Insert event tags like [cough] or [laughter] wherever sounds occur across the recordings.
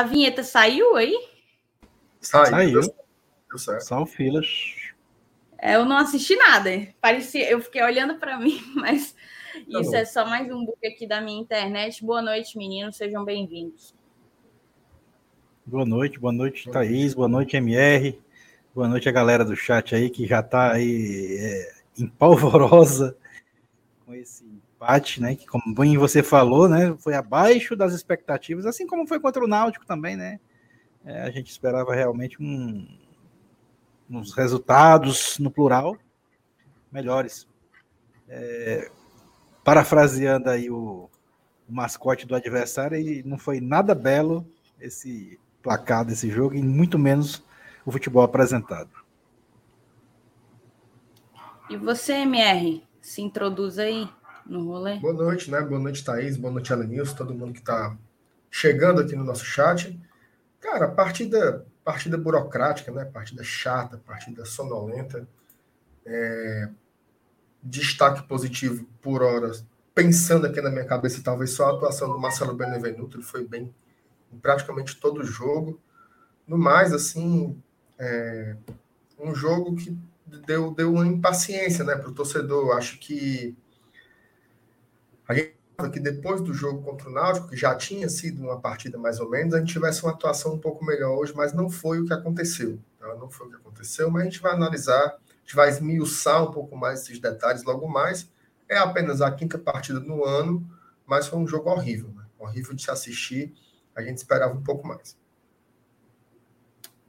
A vinheta saiu aí? Saiu. Saiu. Deu certo. São filas. É, eu não assisti nada. Parecia, eu fiquei olhando para mim, [laughs] mas tá isso bom. é só mais um book aqui da minha internet. Boa noite, meninos. Sejam bem-vindos. Boa noite, boa noite, Thaís, boa noite, MR, boa noite a galera do chat aí que já está aí é, empolvorosa com esse empate, né? Que, como bem você falou, né? Foi abaixo das expectativas, assim como foi contra o Náutico também, né? É, a gente esperava realmente um, uns resultados, no plural, melhores. É, parafraseando aí o, o mascote do adversário, e não foi nada belo esse placar desse jogo e muito menos o futebol apresentado. E você, MR, se introduz aí no rolê? Boa noite, né? Boa noite, Thaís. Boa noite, Alanils, todo mundo que está chegando aqui no nosso chat. Cara, partida, partida burocrática, né? Partida chata, partida sonolenta. É... Destaque positivo por horas. Pensando aqui na minha cabeça, talvez só a atuação do Marcelo Benevenuto, ele foi bem em praticamente todo o jogo. No mais, assim, é, um jogo que deu, deu uma impaciência né, para o torcedor. Acho que a gente que depois do jogo contra o Náutico, que já tinha sido uma partida mais ou menos, a gente tivesse uma atuação um pouco melhor hoje, mas não foi o que aconteceu. Tá? Não foi o que aconteceu, mas a gente vai analisar, a gente vai esmiuçar um pouco mais esses detalhes logo mais. É apenas a quinta partida no ano, mas foi um jogo horrível, né? horrível de se assistir a gente esperava um pouco mais.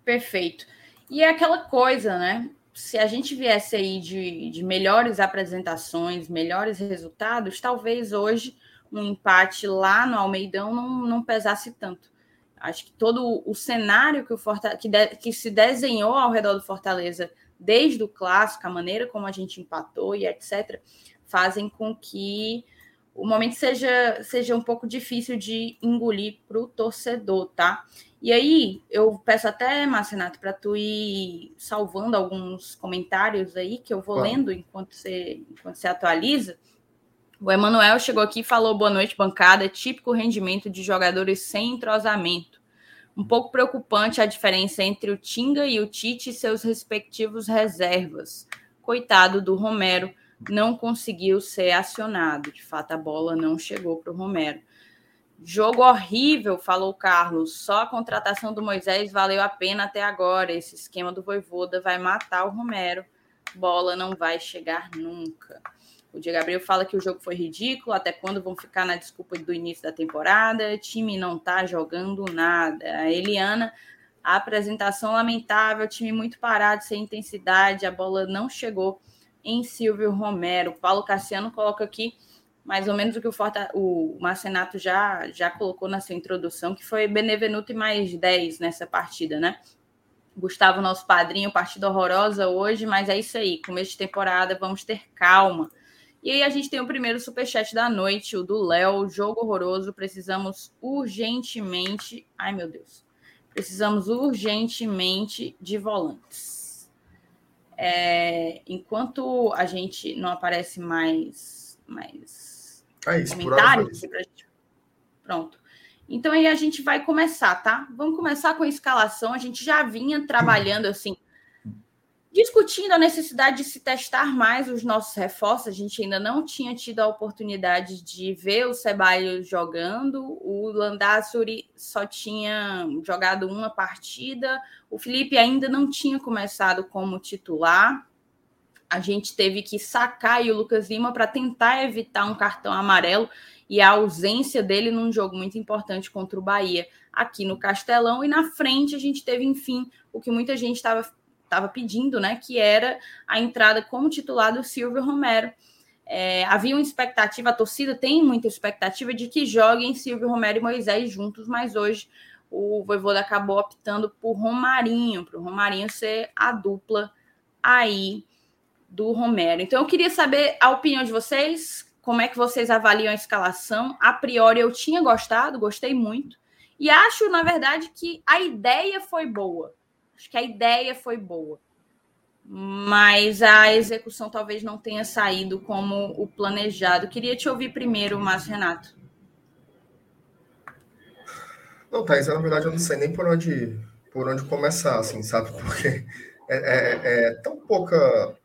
Perfeito. E é aquela coisa, né? Se a gente viesse aí de, de melhores apresentações, melhores resultados, talvez hoje um empate lá no Almeidão não, não pesasse tanto. Acho que todo o cenário que, o que, de, que se desenhou ao redor do Fortaleza, desde o clássico, a maneira como a gente empatou e etc., fazem com que o momento seja, seja um pouco difícil de engolir para o torcedor, tá? E aí, eu peço até, Marcenato, para tu ir salvando alguns comentários aí, que eu vou claro. lendo enquanto você, enquanto você atualiza. O Emanuel chegou aqui e falou: boa noite, bancada. Típico rendimento de jogadores sem entrosamento. Um pouco preocupante a diferença entre o Tinga e o Tite e seus respectivos reservas. Coitado do Romero, não conseguiu ser acionado. De fato, a bola não chegou para o Romero. Jogo horrível, falou o Carlos. Só a contratação do Moisés valeu a pena até agora. Esse esquema do Voivoda vai matar o Romero. Bola não vai chegar nunca. O Diego Gabriel fala que o jogo foi ridículo. Até quando vão ficar na desculpa do início da temporada? Time não tá jogando nada. A Eliana, a apresentação lamentável. Time muito parado, sem intensidade. A bola não chegou em Silvio Romero. Paulo Cassiano coloca aqui mais ou menos o que o, Forta, o Marcenato já, já colocou na sua introdução, que foi Benevenuto e mais 10 nessa partida, né? Gustavo, nosso padrinho, partida horrorosa hoje, mas é isso aí. Começo de temporada, vamos ter calma. E aí a gente tem o primeiro superchat da noite, o do Léo, jogo horroroso, precisamos urgentemente, ai meu Deus, precisamos urgentemente de volantes. É, enquanto a gente não aparece mais, mais é isso, comentários, gente... pronto. Então aí a gente vai começar, tá? Vamos começar com a escalação. A gente já vinha trabalhando assim discutindo a necessidade de se testar mais os nossos reforços. A gente ainda não tinha tido a oportunidade de ver o Ceballos jogando. O Landassuri só tinha jogado uma partida. O Felipe ainda não tinha começado como titular. A gente teve que sacar o Lucas Lima para tentar evitar um cartão amarelo e a ausência dele num jogo muito importante contra o Bahia aqui no Castelão. E na frente a gente teve, enfim, o que muita gente estava estava pedindo, né, que era a entrada como titular do Silvio Romero. É, havia uma expectativa, a torcida tem muita expectativa de que joguem Silvio Romero e Moisés juntos, mas hoje o Voivoda acabou optando por Romarinho, para o Romarinho ser a dupla aí do Romero. Então eu queria saber a opinião de vocês, como é que vocês avaliam a escalação? A priori eu tinha gostado, gostei muito, e acho, na verdade, que a ideia foi boa. Acho que a ideia foi boa, mas a execução talvez não tenha saído como o planejado. Queria te ouvir primeiro, Márcio Renato. Não, Thaís, na verdade eu não sei nem por onde, por onde começar, assim, sabe? [laughs] Porque é, é, é tão pouca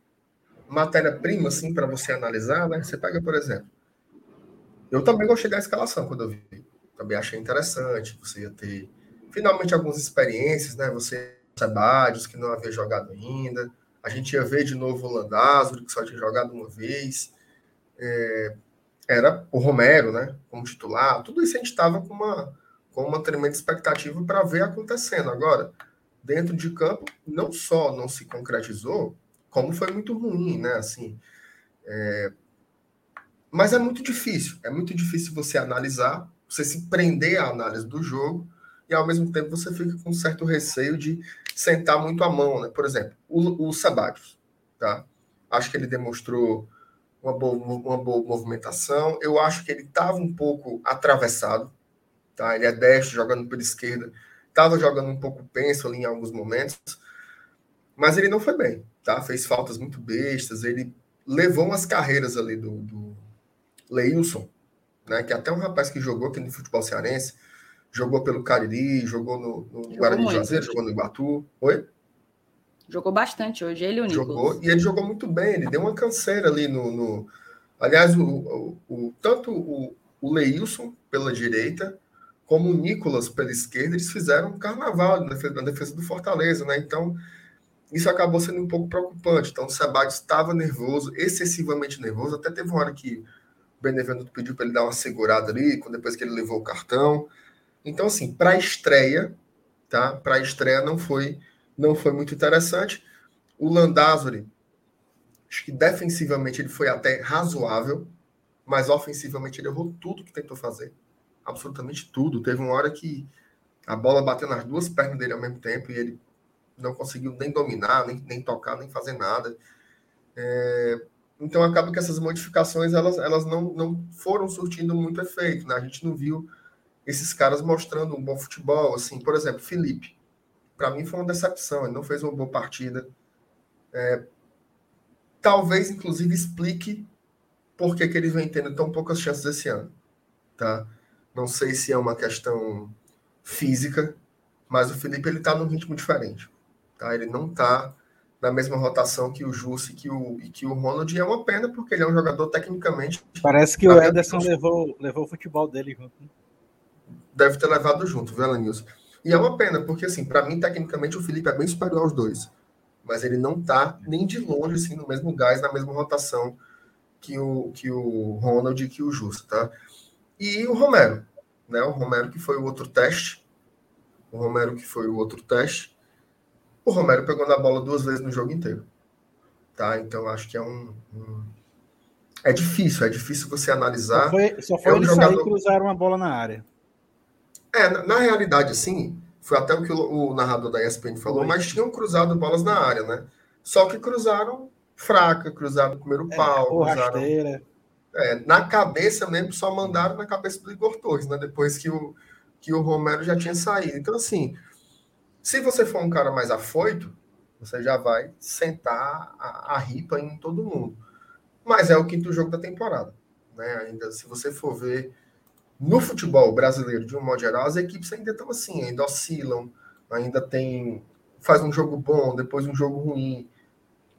matéria-prima, assim, para você analisar, né? Você pega, por exemplo, eu também gostei da escalação quando eu vi. Também achei interessante, você ia ter finalmente algumas experiências, né? Você Sebadios, que não havia jogado ainda. A gente ia ver de novo o Landázuri, que só tinha jogado uma vez. É, era o Romero, né? Como titular. Tudo isso a gente estava com uma, com uma tremenda expectativa para ver acontecendo. Agora, dentro de campo, não só não se concretizou, como foi muito ruim, né? Assim, é... Mas é muito difícil. É muito difícil você analisar, você se prender à análise do jogo e ao mesmo tempo você fica com um certo receio de sentar muito a mão, né? Por exemplo, o, o Sabatios, tá? Acho que ele demonstrou uma boa, uma boa movimentação. Eu acho que ele estava um pouco atravessado, tá? Ele é destro, jogando pela esquerda, estava jogando um pouco penso ali em alguns momentos, mas ele não foi bem, tá? Fez faltas muito bestas, ele levou umas carreiras ali do, do Leilson, né? Que até um rapaz que jogou aqui no futebol cearense, jogou pelo Cariri, jogou no, no jogou Guarani de Juazeiro, jogou no Iguatu. Oi? Jogou bastante hoje, ele e o Nicolas. Jogou, e ele jogou muito bem, ele deu uma canseira ali no... no... Aliás, o, o, o, tanto o, o Leilson pela direita, como o Nicolas pela esquerda, eles fizeram um carnaval na defesa, na defesa do Fortaleza, né? Então, isso acabou sendo um pouco preocupante. Então, o Sebade estava nervoso, excessivamente nervoso. Até teve uma hora que o Benevenuto pediu para ele dar uma segurada ali, depois que ele levou o cartão. Então, assim, para a estreia, tá? Para a estreia não foi, não foi muito interessante. O Landázuri, acho que defensivamente ele foi até razoável, mas ofensivamente ele errou tudo que tentou fazer. Absolutamente tudo. Teve uma hora que a bola bateu nas duas pernas dele ao mesmo tempo e ele não conseguiu nem dominar, nem, nem tocar, nem fazer nada. É, então acaba que essas modificações elas, elas não, não foram surtindo muito efeito. Né? A gente não viu esses caras mostrando um bom futebol. Assim, por exemplo, Felipe. Para mim foi uma decepção. Ele não fez uma boa partida. É, talvez, inclusive, explique por que, que ele vem tendo tão poucas chances esse ano. Tá? Não sei se é uma questão física, mas o Felipe ele está num ritmo diferente. Tá? Ele não está na mesma rotação que o Jussi que o, e que o Ronald, e é uma pena, porque ele é um jogador tecnicamente. Parece que o Ederson levou, levou o futebol dele junto. Né? Deve ter levado junto, viu, Alanilson? E é uma pena, porque, assim, para mim, tecnicamente, o Felipe é bem superior aos dois. Mas ele não tá nem de longe, assim, no mesmo gás, na mesma rotação que o, que o Ronald e que o Justo, tá? E o Romero, né? O Romero que foi o outro teste. O Romero que foi o outro teste. O Romero pegou na bola duas vezes no jogo inteiro. Tá? Então, acho que é um, um é difícil, é difícil você analisar. Só foi, só foi é um ele jogador... sair e cruzar uma bola na área. É, na, na, realidade, assim, foi até o que o, o narrador da ESPN falou, Oi. mas tinham cruzado bolas na área, né? Só que cruzaram fraca, cruzaram o primeiro é, pau, cruzaram. É, na cabeça mesmo, só mandaram na cabeça do Igor Torres, né? Depois que o, que o Romero já tinha saído. Então, assim, se você for um cara mais afoito, você já vai sentar a, a ripa em todo mundo. Mas é o quinto jogo da temporada. Né? Ainda se você for ver no futebol brasileiro, de um modo geral, as equipes ainda estão assim, ainda oscilam, ainda tem. faz um jogo bom, depois um jogo ruim.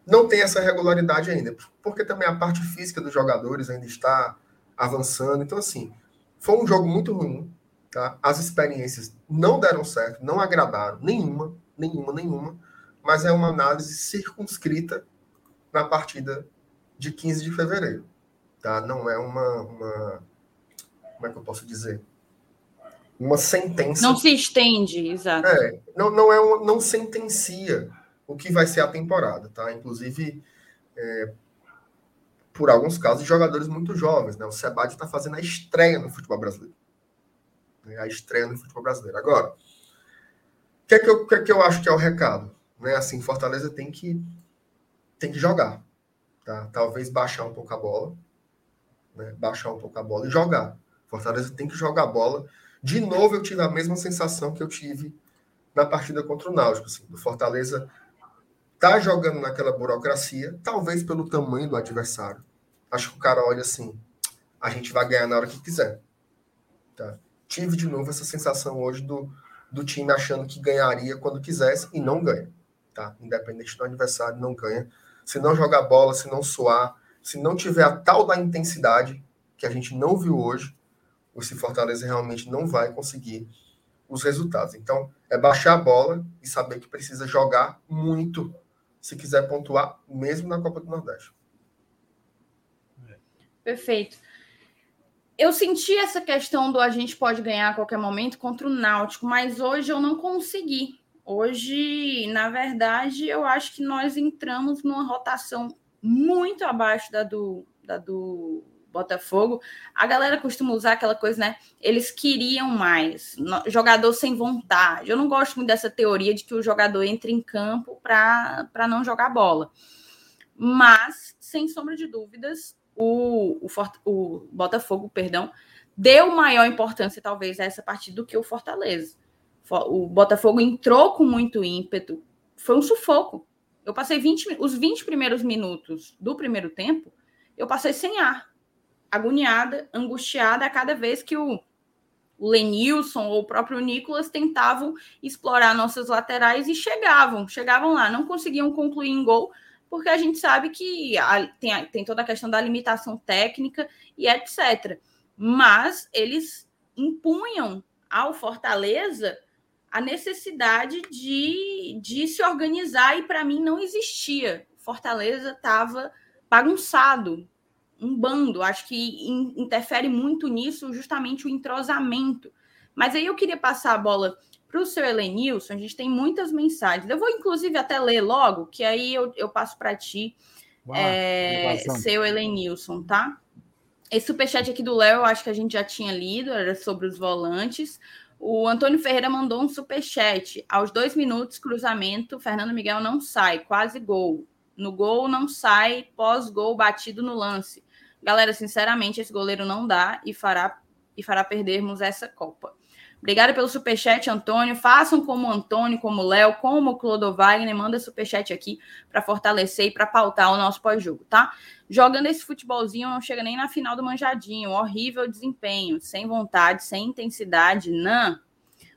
Não tem essa regularidade ainda, porque também a parte física dos jogadores ainda está avançando. Então, assim, foi um jogo muito ruim. Tá? As experiências não deram certo, não agradaram, nenhuma, nenhuma, nenhuma. Mas é uma análise circunscrita na partida de 15 de fevereiro. Tá? Não é uma, uma como é que eu posso dizer? Uma sentença. Não se estende, exato. É, não, não, é uma, não sentencia o que vai ser a temporada, tá? Inclusive, é, por alguns casos, jogadores muito jovens, né? O Sebade está fazendo a estreia no futebol brasileiro. Né? A estreia no futebol brasileiro. Agora, o que, é que, eu, que, é que eu acho que é o recado? Né? Assim, Fortaleza tem que, tem que jogar. Tá? Talvez baixar um pouco a bola. Né? Baixar um pouco a bola e jogar. Fortaleza tem que jogar bola. De novo, eu tive a mesma sensação que eu tive na partida contra o Náutico. Assim, do Fortaleza tá jogando naquela burocracia, talvez pelo tamanho do adversário. Acho que o cara olha assim: a gente vai ganhar na hora que quiser. Tá? tive de novo essa sensação hoje do, do time achando que ganharia quando quisesse e não ganha. Tá? Independente do adversário, não ganha. Se não jogar bola, se não suar, se não tiver a tal da intensidade que a gente não viu hoje, o Fortaleza realmente não vai conseguir os resultados. Então, é baixar a bola e saber que precisa jogar muito se quiser pontuar, mesmo na Copa do Nordeste. Perfeito. Eu senti essa questão do a gente pode ganhar a qualquer momento contra o Náutico, mas hoje eu não consegui. Hoje, na verdade, eu acho que nós entramos numa rotação muito abaixo da do, da do Botafogo. A galera costuma usar aquela coisa, né? Eles queriam mais, jogador sem vontade. Eu não gosto muito dessa teoria de que o jogador entra em campo para não jogar bola. Mas, sem sombra de dúvidas, o, o, o Botafogo, perdão, deu maior importância, talvez, a essa partida do que o Fortaleza. O Botafogo entrou com muito ímpeto, foi um sufoco. Eu passei 20, os 20 primeiros minutos do primeiro tempo, eu passei sem ar, agoniada, angustiada a cada vez que o, Lenilson ou o próprio Nicolas tentavam explorar nossas laterais e chegavam, chegavam lá, não conseguiam concluir em gol, porque a gente sabe que a, tem, tem toda a questão da limitação técnica e etc. Mas eles impunham ao Fortaleza a necessidade de, de se organizar, e para mim não existia. Fortaleza estava bagunçado, um bando. Acho que in, interfere muito nisso justamente o entrosamento. Mas aí eu queria passar a bola para o seu Helenilson, a gente tem muitas mensagens. Eu vou, inclusive, até ler logo, que aí eu, eu passo para ti, Uau, é, seu Helenilson, tá? Esse superchat aqui do Léo, eu acho que a gente já tinha lido, era sobre os volantes. O Antônio Ferreira mandou um superchat. Aos dois minutos, cruzamento, Fernando Miguel não sai, quase gol. No gol não sai, pós-gol batido no lance. Galera, sinceramente, esse goleiro não dá e fará, e fará perdermos essa Copa. Obrigada pelo superchat, Antônio. Façam como o Antônio, como o Léo, como o Clodo Wagner. Manda superchat aqui para fortalecer e para pautar o nosso pós-jogo, tá? Jogando esse futebolzinho, não chega nem na final do manjadinho. Horrível desempenho, sem vontade, sem intensidade. Não.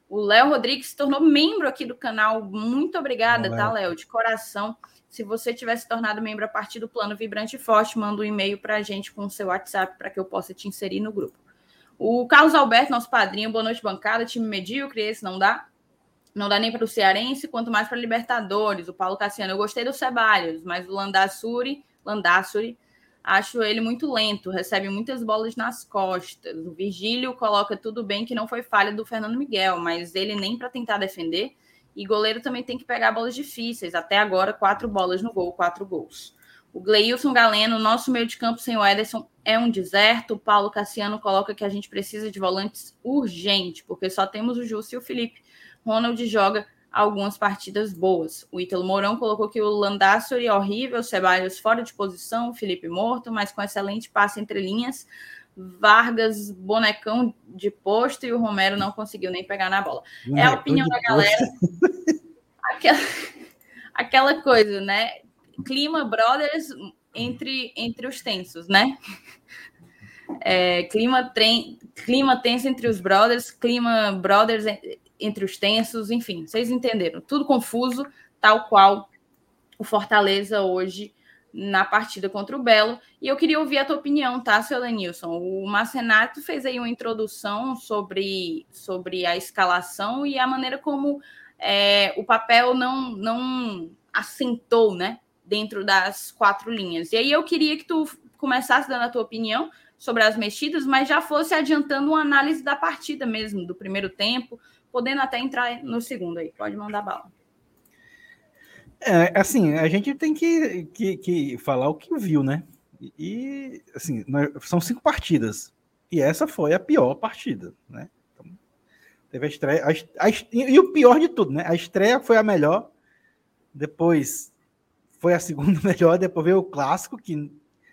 O Léo Rodrigues se tornou membro aqui do canal. Muito obrigada, tá, Léo? De coração. Se você tivesse tornado membro a partir do plano Vibrante Forte, manda um e-mail para a gente com o seu WhatsApp para que eu possa te inserir no grupo. O Carlos Alberto, nosso padrinho, boa noite, bancada. Time medíocre, esse não dá. Não dá nem para o Cearense, quanto mais para Libertadores. O Paulo Cassiano, eu gostei do Ceballos, mas o Landassuri, Landassuri, acho ele muito lento, recebe muitas bolas nas costas. O Virgílio coloca tudo bem que não foi falha do Fernando Miguel, mas ele nem para tentar defender. E goleiro também tem que pegar bolas difíceis. Até agora, quatro bolas no gol, quatro gols. O Gleilson Galeno, nosso meio de campo sem o Ederson é um deserto. O Paulo Cassiano coloca que a gente precisa de volantes urgente, porque só temos o Justo e o Felipe. Ronald joga algumas partidas boas. O Ítalo Mourão colocou que o Landassori é horrível, Ceballos fora de posição, o Felipe morto, mas com excelente passe entre linhas. Vargas, bonecão de posto, e o Romero não conseguiu nem pegar na bola. é a opinião da galera. [laughs] aquela, aquela coisa, né? clima brothers entre, entre os tensos, né? É, clima, trem, clima tenso entre os brothers, clima brothers entre os tensos, enfim, vocês entenderam. Tudo confuso, tal qual o Fortaleza hoje na partida contra o Belo. E eu queria ouvir a tua opinião, tá, seu Lenilson? O Marcenato fez aí uma introdução sobre, sobre a escalação e a maneira como é, o papel não, não assentou, né? dentro das quatro linhas. E aí eu queria que tu começasse dando a tua opinião sobre as mexidas, mas já fosse adiantando uma análise da partida mesmo, do primeiro tempo, podendo até entrar no segundo aí. Pode mandar bala. É, assim, a gente tem que, que, que falar o que viu, né? E, assim, são cinco partidas. E essa foi a pior partida, né? Então, teve a estreia. A, a, e o pior de tudo, né? A estreia foi a melhor. Depois foi a segunda [laughs] melhor, depois veio o clássico, que,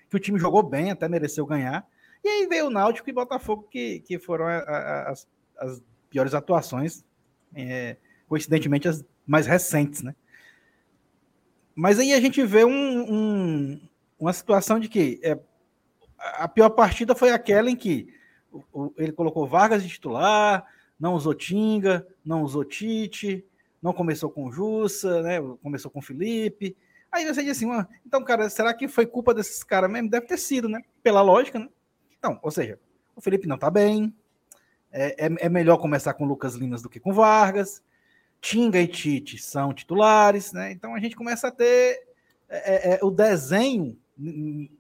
que o time jogou bem, até mereceu ganhar. E aí veio o Náutico e Botafogo, que, que foram a, a, as, as, piores atuações, é, coincidentemente as mais recentes, né? Mas aí a gente vê um, um, uma situação de que é, a pior partida foi aquela em que ele colocou Vargas de titular, não usou Tinga, não usou Tite, não começou com Jussa, né? Começou com Felipe. Aí você diz assim, então, cara, será que foi culpa desses caras mesmo? Deve ter sido, né? Pela lógica, né? Então, ou seja, o Felipe não tá bem. É, é, é melhor começar com Lucas Limas do que com Vargas. Tinga e Tite são titulares, né? Então a gente começa a ter é, é, é o desenho de,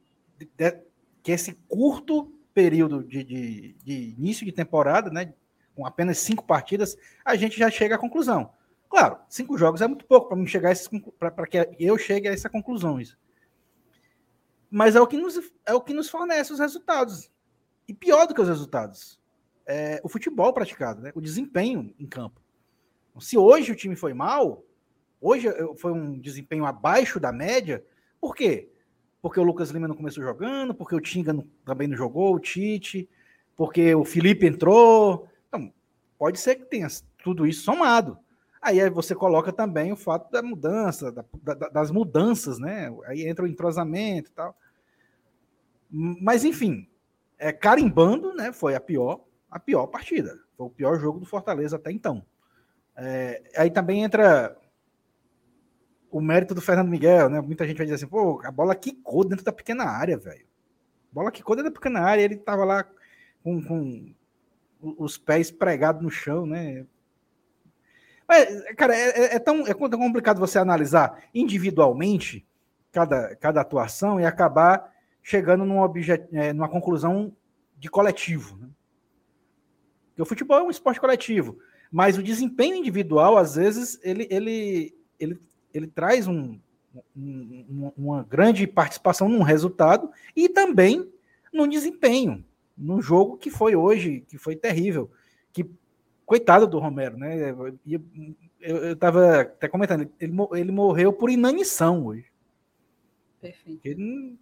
de, que esse curto período de, de, de, início de temporada, né? Com apenas cinco partidas, a gente já chega à conclusão. Claro, cinco jogos é muito pouco para chegar para que eu chegue a essa conclusão. Isso. Mas é o que nos, é o que nos fornece os resultados. E pior do que os resultados, é o futebol praticado, né? o desempenho em campo. Se hoje o time foi mal, hoje foi um desempenho abaixo da média, por quê? Porque o Lucas Lima não começou jogando, porque o Tinga não, também não jogou, o Tite, porque o Felipe entrou. Então, pode ser que tenha tudo isso somado. Aí você coloca também o fato da mudança, da, da, das mudanças, né? Aí entra o entrosamento e tal. Mas, enfim, é, carimbando, né? Foi a pior, a pior partida. Foi o pior jogo do Fortaleza até então. É, aí também entra o mérito do Fernando Miguel, né? Muita gente vai dizer assim, pô, a bola quicou dentro da pequena área, velho. Bola quicou dentro da pequena área, ele tava lá com, com os pés pregados no chão, né? Mas, cara, é, é, é, tão, é tão complicado você analisar individualmente cada, cada atuação e acabar chegando num objet, é, numa conclusão de coletivo. Né? Porque o futebol é um esporte coletivo. Mas o desempenho individual, às vezes, ele, ele, ele, ele traz um, um, uma grande participação num resultado e também no desempenho, num jogo que foi hoje, que foi terrível. Que, coitado do Romero, né? Eu estava até comentando, ele, ele morreu por inanição hoje. Perfeito. Ele não,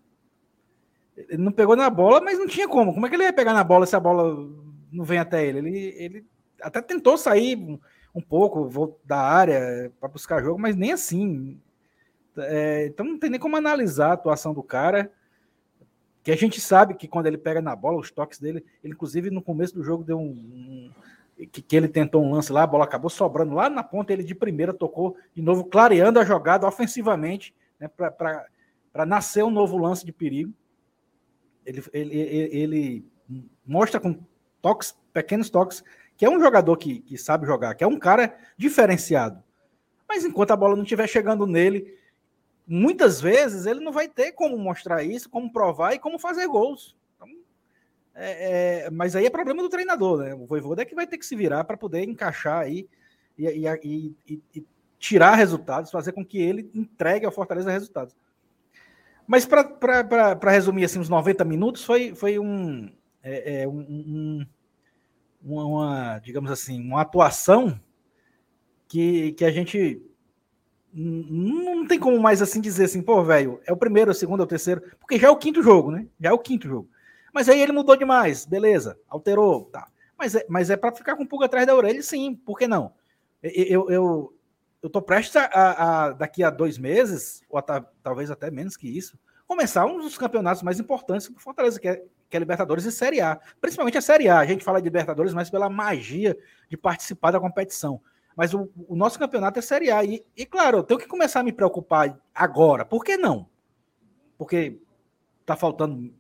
ele não pegou na bola, mas não tinha como. Como é que ele ia pegar na bola se a bola não vem até ele? Ele, ele até tentou sair um pouco da área para buscar jogo, mas nem assim. É, então não tem nem como analisar a atuação do cara. Que a gente sabe que quando ele pega na bola, os toques dele, ele inclusive no começo do jogo deu um, um que, que, ele tentou um lance lá, a bola acabou sobrando lá na ponta, ele de primeira tocou de novo, clareando a jogada ofensivamente, né, para nascer um novo lance de perigo. Ele, ele, ele, ele mostra com toques, pequenos toques, que é um jogador que, que sabe jogar, que é um cara diferenciado. Mas enquanto a bola não estiver chegando nele, muitas vezes ele não vai ter como mostrar isso, como provar e como fazer gols. Então, é, é, mas aí é problema do treinador, né? O Voivoda é que vai ter que se virar para poder encaixar aí e, e, e, e, tirar resultados, fazer com que ele entregue ao Fortaleza resultados. Mas para resumir assim, uns 90 minutos, foi, foi um, é, é um, um uma, uma, digamos assim, uma atuação que, que a gente não tem como mais assim dizer assim, pô, velho, é o primeiro, o segundo, é o terceiro, porque já é o quinto jogo, né? Já é o quinto jogo. Mas aí ele mudou demais, beleza, alterou, tá. Mas é, mas é para ficar com um pouco atrás da orelha, sim, por que não? Eu, eu, eu tô prestes a, a, daqui a dois meses, ou a, talvez até menos que isso, começar um dos campeonatos mais importantes para Fortaleza, que é, que é Libertadores e Série A. Principalmente a Série A. A gente fala de Libertadores mais pela magia de participar da competição. Mas o, o nosso campeonato é Série A. E, e, claro, eu tenho que começar a me preocupar agora. Por que não? Porque está faltando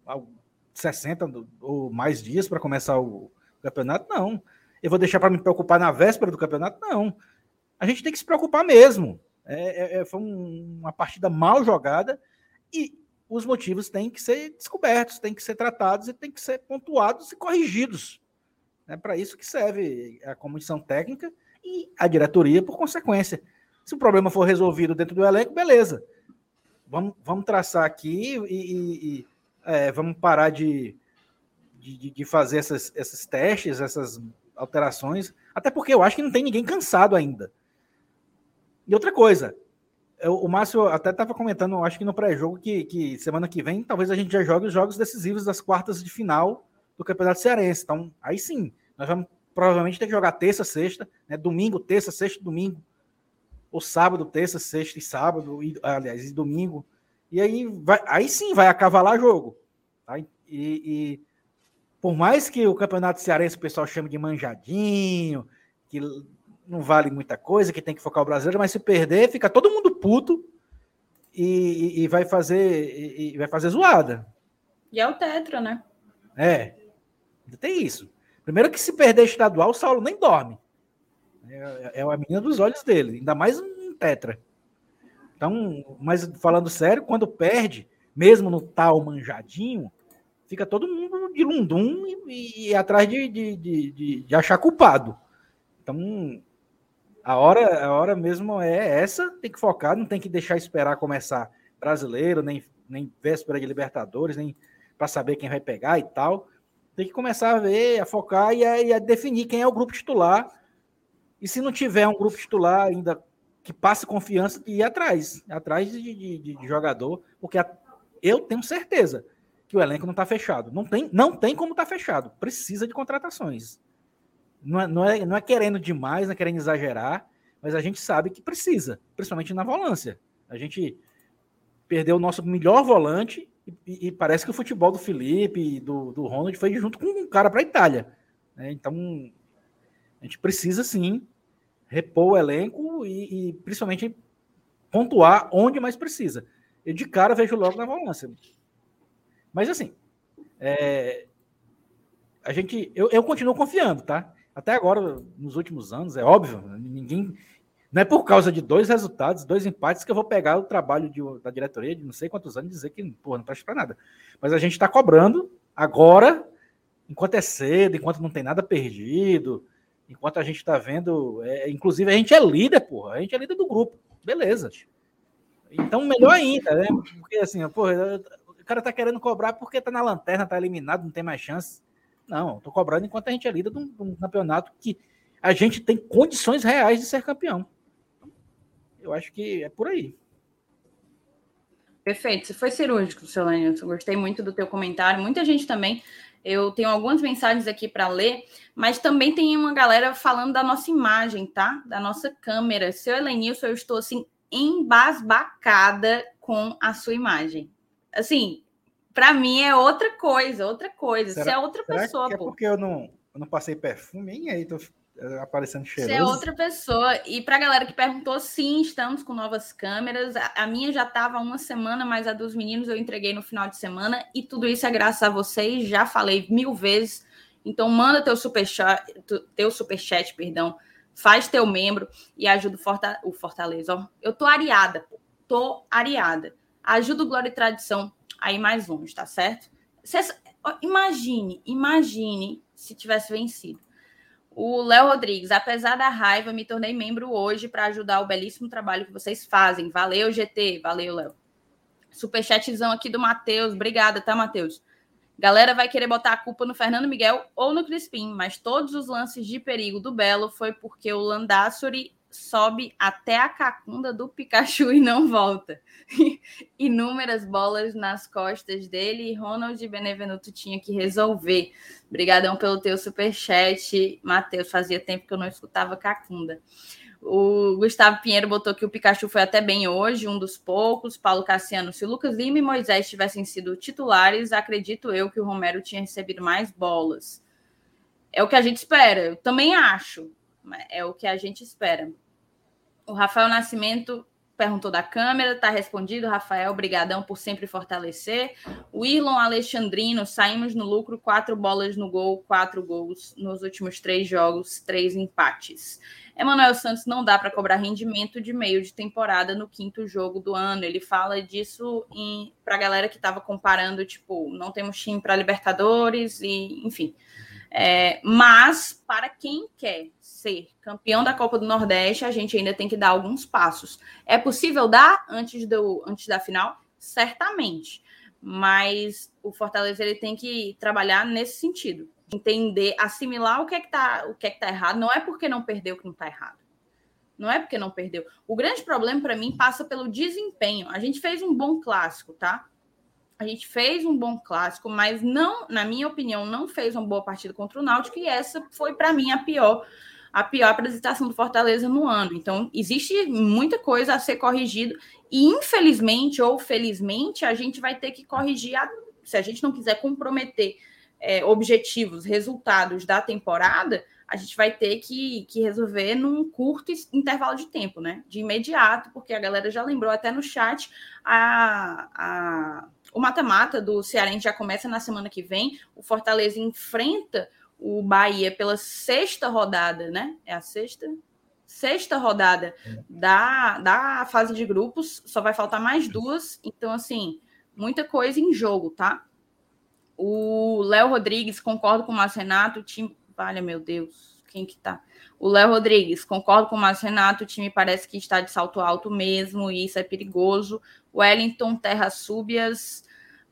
60 ou mais dias para começar o campeonato? Não. Eu vou deixar para me preocupar na véspera do campeonato? Não. A gente tem que se preocupar mesmo. É, é, é foi um, uma partida mal jogada e os motivos têm que ser descobertos, têm que ser tratados e têm que ser pontuados e corrigidos. É para isso que serve a comissão técnica e a diretoria, por consequência. Se o problema for resolvido dentro do elenco, beleza. Vamos, vamos traçar aqui e, e, e é, vamos parar de, de, de fazer essas, esses testes, essas alterações, até porque eu acho que não tem ninguém cansado ainda. E outra coisa, o Márcio até estava comentando, acho que no pré-jogo, que, que semana que vem talvez a gente já jogue os jogos decisivos das quartas de final do Campeonato Cearense. Então, aí sim, nós vamos provavelmente ter que jogar terça, sexta, né? domingo, terça, sexta, domingo. Ou sábado, terça, sexta e sábado, e, aliás, e domingo. E aí, vai, aí sim vai acavalar jogo. Tá? E, e por mais que o campeonato cearense o pessoal chame de manjadinho, que não vale muita coisa, que tem que focar o brasileiro, mas se perder, fica todo mundo puto e, e vai fazer e, e vai fazer zoada. E é o tetra, né? É. Tem isso. Primeiro que se perder estadual, o Saulo nem dorme. É, é a menina dos olhos dele, ainda mais um tetra. Então, mas falando sério, quando perde, mesmo no tal manjadinho, fica todo mundo de lundum e, e atrás de, de, de, de, achar culpado. Então, a hora, a hora mesmo é essa, tem que focar, não tem que deixar esperar começar brasileiro, nem, nem véspera de Libertadores, nem para saber quem vai pegar e tal. Tem que começar a ver, a focar e a, e a definir quem é o grupo titular. E se não tiver um grupo titular ainda que passe confiança, ir atrás, atrás de, de, de jogador, porque a, eu tenho certeza que o elenco não está fechado. Não tem, não tem como estar tá fechado. Precisa de contratações. Não é, não, é, não é querendo demais, não é querendo exagerar, mas a gente sabe que precisa, principalmente na volância. A gente perdeu o nosso melhor volante e, e parece que o futebol do Felipe e do, do Ronald foi junto com um cara para a Itália. Né? Então, a gente precisa sim repor o elenco e, e, principalmente pontuar onde mais precisa. Eu de cara vejo logo na volância. Mas assim, é, a gente, eu, eu continuo confiando, tá? Até agora, nos últimos anos, é óbvio, ninguém. Não é por causa de dois resultados, dois empates, que eu vou pegar o trabalho de, da diretoria de não sei quantos anos e dizer que porra, não presta para nada. Mas a gente está cobrando agora, enquanto é cedo, enquanto não tem nada perdido, enquanto a gente está vendo. É, inclusive, a gente é líder, porra. A gente é líder do grupo. Beleza. Então, melhor ainda, né? Porque assim, porra, o cara tá querendo cobrar porque tá na lanterna, tá eliminado, não tem mais chance. Não, tô cobrando enquanto a gente é líder de um, de um campeonato que a gente tem condições reais de ser campeão. Eu acho que é por aí. Perfeito, você foi cirúrgico, seu Lenilson. Gostei muito do teu comentário. Muita gente também. Eu tenho algumas mensagens aqui para ler, mas também tem uma galera falando da nossa imagem, tá? Da nossa câmera. Seu Elenilson, eu estou assim embasbacada com a sua imagem assim, para mim é outra coisa, outra coisa. Será, Você é outra pessoa, é pô. porque eu não, eu não passei perfume, e aí tô eh, aparecendo cheiroso. Você é outra pessoa. E para a galera que perguntou, sim, estamos com novas câmeras. A, a minha já estava uma semana, mas a dos meninos eu entreguei no final de semana. E tudo isso é graças a vocês. Já falei mil vezes. Então manda teu superchat, teu superchat, perdão. Faz teu membro e ajuda o Fortaleza. Ó, eu tô areada, pô. Tô areada. Ajuda o Glória e Tradição a ir mais longe, tá certo? imagine, imagine se tivesse vencido. O Léo Rodrigues, apesar da raiva, me tornei membro hoje para ajudar o belíssimo trabalho que vocês fazem. Valeu, GT. Valeu, Léo. Superchatzão aqui do Matheus. Obrigada, tá, Matheus? Galera vai querer botar a culpa no Fernando Miguel ou no Crispim, mas todos os lances de perigo do Belo foi porque o Landassuri sobe até a cacunda do Pikachu e não volta. [laughs] Inúmeras bolas nas costas dele e Ronald Benevenuto tinha que resolver. Obrigadão pelo teu superchat, Matheus. Fazia tempo que eu não escutava cacunda. O Gustavo Pinheiro botou que o Pikachu foi até bem hoje, um dos poucos. Paulo Cassiano, se Lucas Lima e Moisés tivessem sido titulares, acredito eu que o Romero tinha recebido mais bolas. É o que a gente espera. Eu também acho. É o que a gente espera. O Rafael Nascimento perguntou da câmera, está respondido, Rafael, obrigadão por sempre fortalecer. O Irlon Alexandrino, saímos no lucro, quatro bolas no gol, quatro gols nos últimos três jogos, três empates. Emanuel Santos não dá para cobrar rendimento de meio de temporada no quinto jogo do ano. Ele fala disso para a galera que estava comparando, tipo, não temos time para Libertadores e, enfim. É, mas para quem quer ser campeão da Copa do Nordeste, a gente ainda tem que dar alguns passos. É possível dar antes, do, antes da final? Certamente. Mas o Fortaleza ele tem que trabalhar nesse sentido. Entender, assimilar o que é que está o que é que tá errado. Não é porque não perdeu que não está errado. Não é porque não perdeu. O grande problema para mim passa pelo desempenho. A gente fez um bom clássico, tá? A gente fez um bom clássico, mas não, na minha opinião, não fez uma boa partida contra o Náutico e essa foi para mim a pior a pior apresentação do Fortaleza no ano. Então, existe muita coisa a ser corrigido e infelizmente ou felizmente a gente vai ter que corrigir a, se a gente não quiser comprometer é, objetivos, resultados da temporada, a gente vai ter que, que resolver num curto intervalo de tempo, né? De imediato, porque a galera já lembrou até no chat, a, a, o mata-mata do Cearense já começa na semana que vem. O Fortaleza enfrenta o Bahia pela sexta rodada, né? É a sexta? Sexta rodada da, da fase de grupos, só vai faltar mais duas. Então, assim, muita coisa em jogo, tá? O Léo Rodrigues, concordo com o Márcio Renato, o time Olha, meu Deus, quem que tá? O Léo Rodrigues, concordo com o Márcio Renato, o time parece que está de salto alto mesmo, e isso é perigoso. Wellington, Terra Súbias,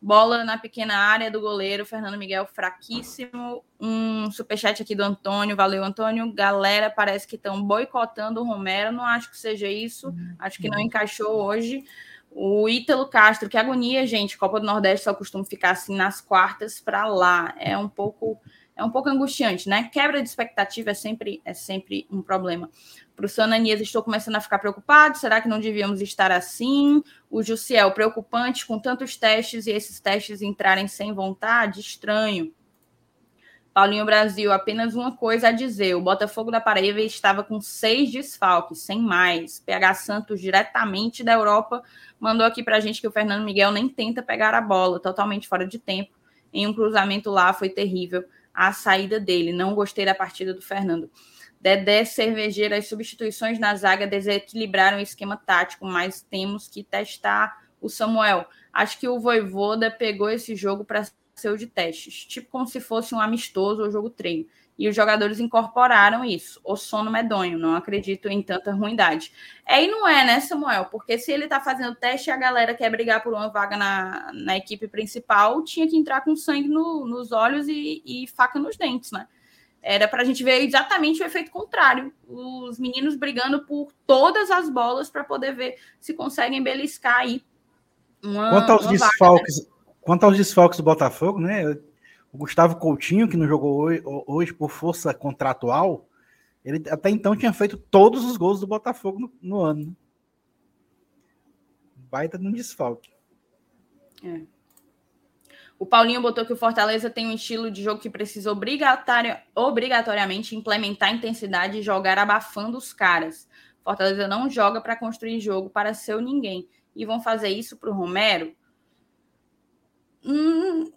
bola na pequena área do goleiro, Fernando Miguel, fraquíssimo. Um superchat aqui do Antônio, valeu, Antônio. Galera, parece que estão boicotando o Romero, não acho que seja isso, acho que não encaixou hoje. O Ítalo Castro, que agonia, gente. Copa do Nordeste só costuma ficar assim nas quartas para lá. É um pouco é um pouco angustiante, né? Quebra de expectativa é sempre, é sempre um problema. Para o Sananias, estou começando a ficar preocupado. Será que não devíamos estar assim? O Jussiel, preocupante com tantos testes e esses testes entrarem sem vontade? Estranho. Paulinho Brasil, apenas uma coisa a dizer: o Botafogo da Paraíba estava com seis desfalques, sem mais. PH Santos, diretamente da Europa, mandou aqui para a gente que o Fernando Miguel nem tenta pegar a bola, totalmente fora de tempo. Em um cruzamento lá foi terrível a saída dele. Não gostei da partida do Fernando. Dedé Cervejeira, as substituições na zaga desequilibraram o esquema tático, mas temos que testar o Samuel. Acho que o Voivoda pegou esse jogo para ser o de testes, tipo como se fosse um amistoso ou jogo treino e os jogadores incorporaram isso. O sono medonho, não acredito em tanta ruindade. É e não é, né, Samuel? Porque se ele tá fazendo teste e a galera quer brigar por uma vaga na, na equipe principal, tinha que entrar com sangue no, nos olhos e, e faca nos dentes, né? Era para a gente ver exatamente o efeito contrário. Os meninos brigando por todas as bolas para poder ver se conseguem beliscar aí. Uma, quanto aos uma desfalques, vaga, né? quanto aos desfalques do Botafogo, né? O Gustavo Coutinho, que não jogou hoje, por força contratual, ele até então tinha feito todos os gols do Botafogo no, no ano. Né? Baita no desfalque. É. O Paulinho botou que o Fortaleza tem um estilo de jogo que precisa obrigatoriamente implementar intensidade e jogar abafando os caras. Fortaleza não joga para construir jogo para ser o ninguém. E vão fazer isso para o Romero? Hum,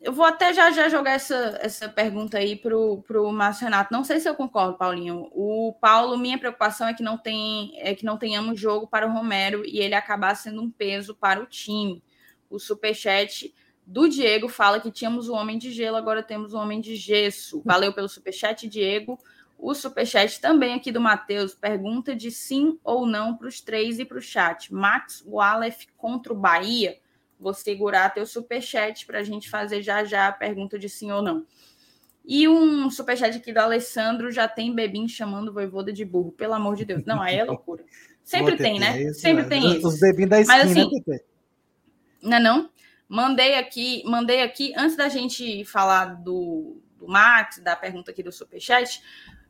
eu vou até já já jogar essa, essa pergunta aí para o Márcio Renato. Não sei se eu concordo, Paulinho. O Paulo, minha preocupação é que não tem é que não tenhamos jogo para o Romero e ele acabar sendo um peso para o time. O superchat do Diego fala que tínhamos o homem de gelo, agora temos o homem de gesso. Valeu pelo superchat, Diego. O superchat também aqui do Matheus pergunta de sim ou não para os três e para o chat. Max Wallace contra o Bahia vou segurar teu superchat para a gente fazer já já a pergunta de sim ou não. E um superchat aqui do Alessandro já tem bebinho chamando o voivoda de burro, pelo amor de Deus. Não, aí é loucura. Sempre tem, né? Isso, Sempre tem isso. Os bebinhos da esquina. Mas assim, não é não? Mandei aqui, mandei aqui, antes da gente falar do, do Max, da pergunta aqui do superchat,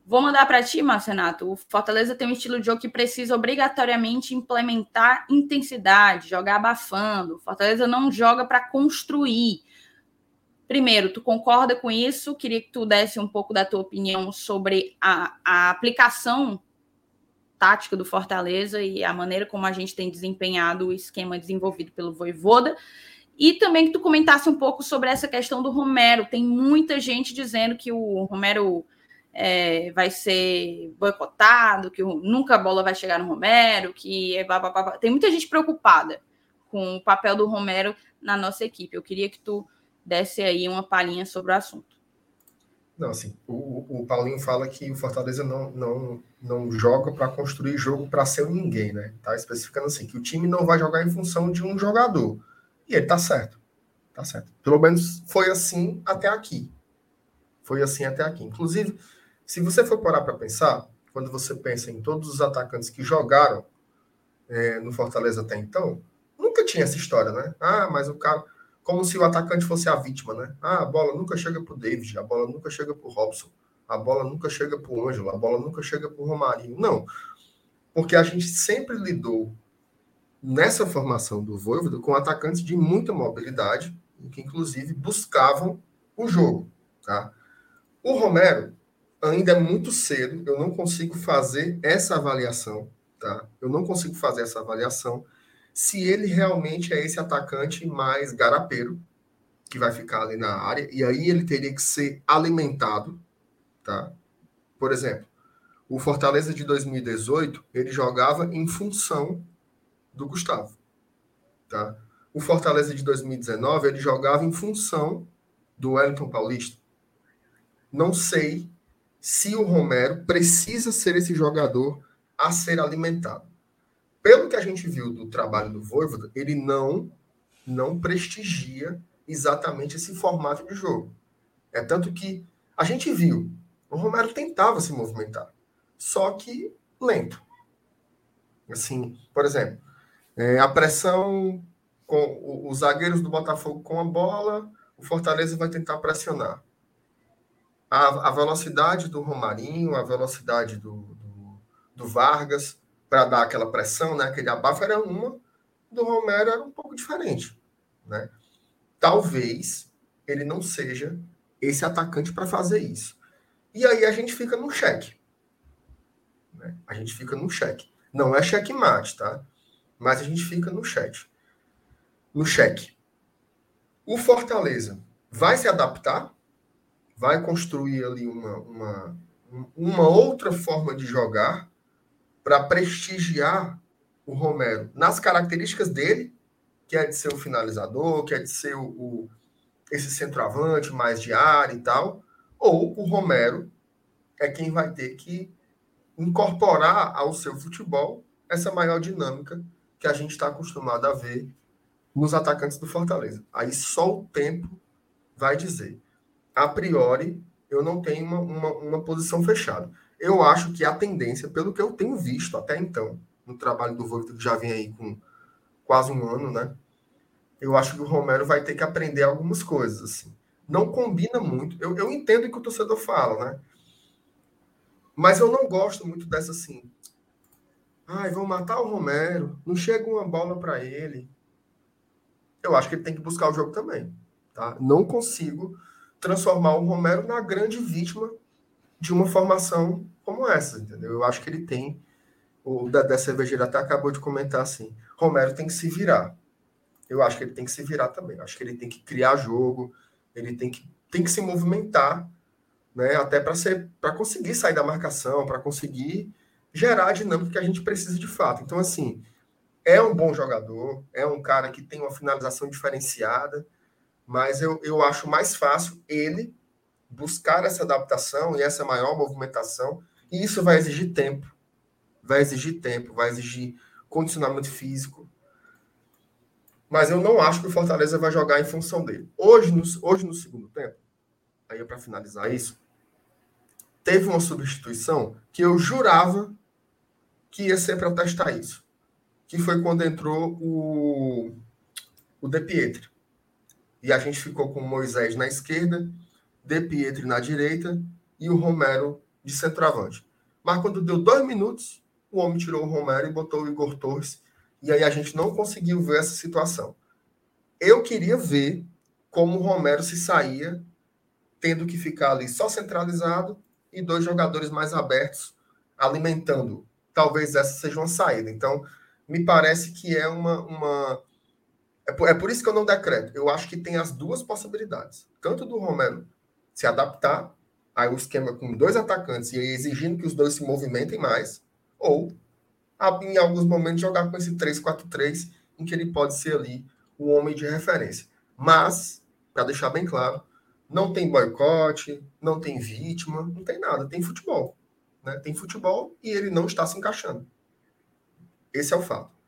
Vou mandar para ti, Marcenato. O Fortaleza tem um estilo de jogo que precisa obrigatoriamente implementar intensidade, jogar abafando. O Fortaleza não joga para construir. Primeiro, tu concorda com isso? Queria que tu desse um pouco da tua opinião sobre a, a aplicação tática do Fortaleza e a maneira como a gente tem desempenhado o esquema desenvolvido pelo Voivoda. E também que tu comentasse um pouco sobre essa questão do Romero. Tem muita gente dizendo que o Romero é, vai ser boicotado, que nunca a bola vai chegar no Romero, que é blá, blá, blá. tem muita gente preocupada com o papel do Romero na nossa equipe. Eu queria que tu desse aí uma palhinha sobre o assunto. Não, assim, o, o Paulinho fala que o Fortaleza não, não, não joga para construir jogo para ser ninguém, né? Tá especificando assim, que o time não vai jogar em função de um jogador. E ele tá certo. Tá certo. Pelo menos foi assim até aqui. Foi assim até aqui. Inclusive, se você for parar para pensar, quando você pensa em todos os atacantes que jogaram é, no Fortaleza até então, nunca tinha essa história, né? Ah, mas o cara. Como se o atacante fosse a vítima, né? Ah, a bola nunca chega para o David, a bola nunca chega para o Robson, a bola nunca chega para o Ângelo, a bola nunca chega para o Romarinho. Não. Porque a gente sempre lidou nessa formação do Voivoda com atacantes de muita mobilidade, que inclusive buscavam o jogo, tá? O Romero ainda é muito cedo, eu não consigo fazer essa avaliação, tá? Eu não consigo fazer essa avaliação se ele realmente é esse atacante mais garapeiro que vai ficar ali na área e aí ele teria que ser alimentado, tá? Por exemplo, o Fortaleza de 2018, ele jogava em função do Gustavo, tá? O Fortaleza de 2019, ele jogava em função do Wellington Paulista. Não sei se o Romero precisa ser esse jogador a ser alimentado. Pelo que a gente viu do trabalho do Voivoda, ele não não prestigia exatamente esse formato de jogo. É tanto que a gente viu, o Romero tentava se movimentar, só que lento. Assim, por exemplo, é, a pressão com os zagueiros do Botafogo com a bola, o Fortaleza vai tentar pressionar a, a velocidade do Romarinho, a velocidade do, do, do Vargas, para dar aquela pressão, né, aquele abafo, era uma, do Romero era um pouco diferente. Né? Talvez ele não seja esse atacante para fazer isso. E aí a gente fica no cheque. Né? A gente fica no cheque. Não é cheque mate, tá? Mas a gente fica no cheque. No cheque. O Fortaleza vai se adaptar vai construir ali uma, uma, uma outra forma de jogar para prestigiar o Romero nas características dele, que é de ser o finalizador, que é de ser o, o esse centroavante mais de área e tal, ou o Romero é quem vai ter que incorporar ao seu futebol essa maior dinâmica que a gente está acostumado a ver nos atacantes do Fortaleza. Aí só o tempo vai dizer a priori, eu não tenho uma, uma, uma, posição fechada. Eu acho que a tendência, pelo que eu tenho visto até então, no trabalho do Volta, que já vem aí com quase um ano, né? Eu acho que o Romero vai ter que aprender algumas coisas, assim. Não combina muito. Eu, eu entendo o que o torcedor fala, né? Mas eu não gosto muito dessa, assim... Ai, vão matar o Romero, não chega uma bola para ele. Eu acho que ele tem que buscar o jogo também, tá? Não consigo transformar o Romero na grande vítima de uma formação como essa, entendeu? Eu acho que ele tem, o da Cervejeira até acabou de comentar assim, Romero tem que se virar. Eu acho que ele tem que se virar também. Eu acho que ele tem que criar jogo, ele tem que, tem que se movimentar, né? Até para ser para conseguir sair da marcação, para conseguir gerar a dinâmica que a gente precisa de fato. Então, assim, é um bom jogador, é um cara que tem uma finalização diferenciada, mas eu, eu acho mais fácil ele buscar essa adaptação e essa maior movimentação, e isso vai exigir tempo. Vai exigir tempo, vai exigir condicionamento físico. Mas eu não acho que o Fortaleza vai jogar em função dele. Hoje, no, hoje no segundo tempo, aí para finalizar isso, teve uma substituição que eu jurava que ia ser para testar isso. Que foi quando entrou o, o De Pietri. E a gente ficou com Moisés na esquerda, De Pietri na direita e o Romero de centroavante. Mas quando deu dois minutos, o homem tirou o Romero e botou o Igor Torres. E aí a gente não conseguiu ver essa situação. Eu queria ver como o Romero se saía, tendo que ficar ali só centralizado e dois jogadores mais abertos alimentando. Talvez essa seja uma saída. Então, me parece que é uma, uma é por, é por isso que eu não decreto. Eu acho que tem as duas possibilidades. Tanto do Romero se adaptar aí o esquema com dois atacantes e exigindo que os dois se movimentem mais, ou em alguns momentos jogar com esse 3-4-3, em que ele pode ser ali o homem de referência. Mas, para deixar bem claro, não tem boicote, não tem vítima, não tem nada, tem futebol. Né? Tem futebol e ele não está se encaixando. Esse é o fato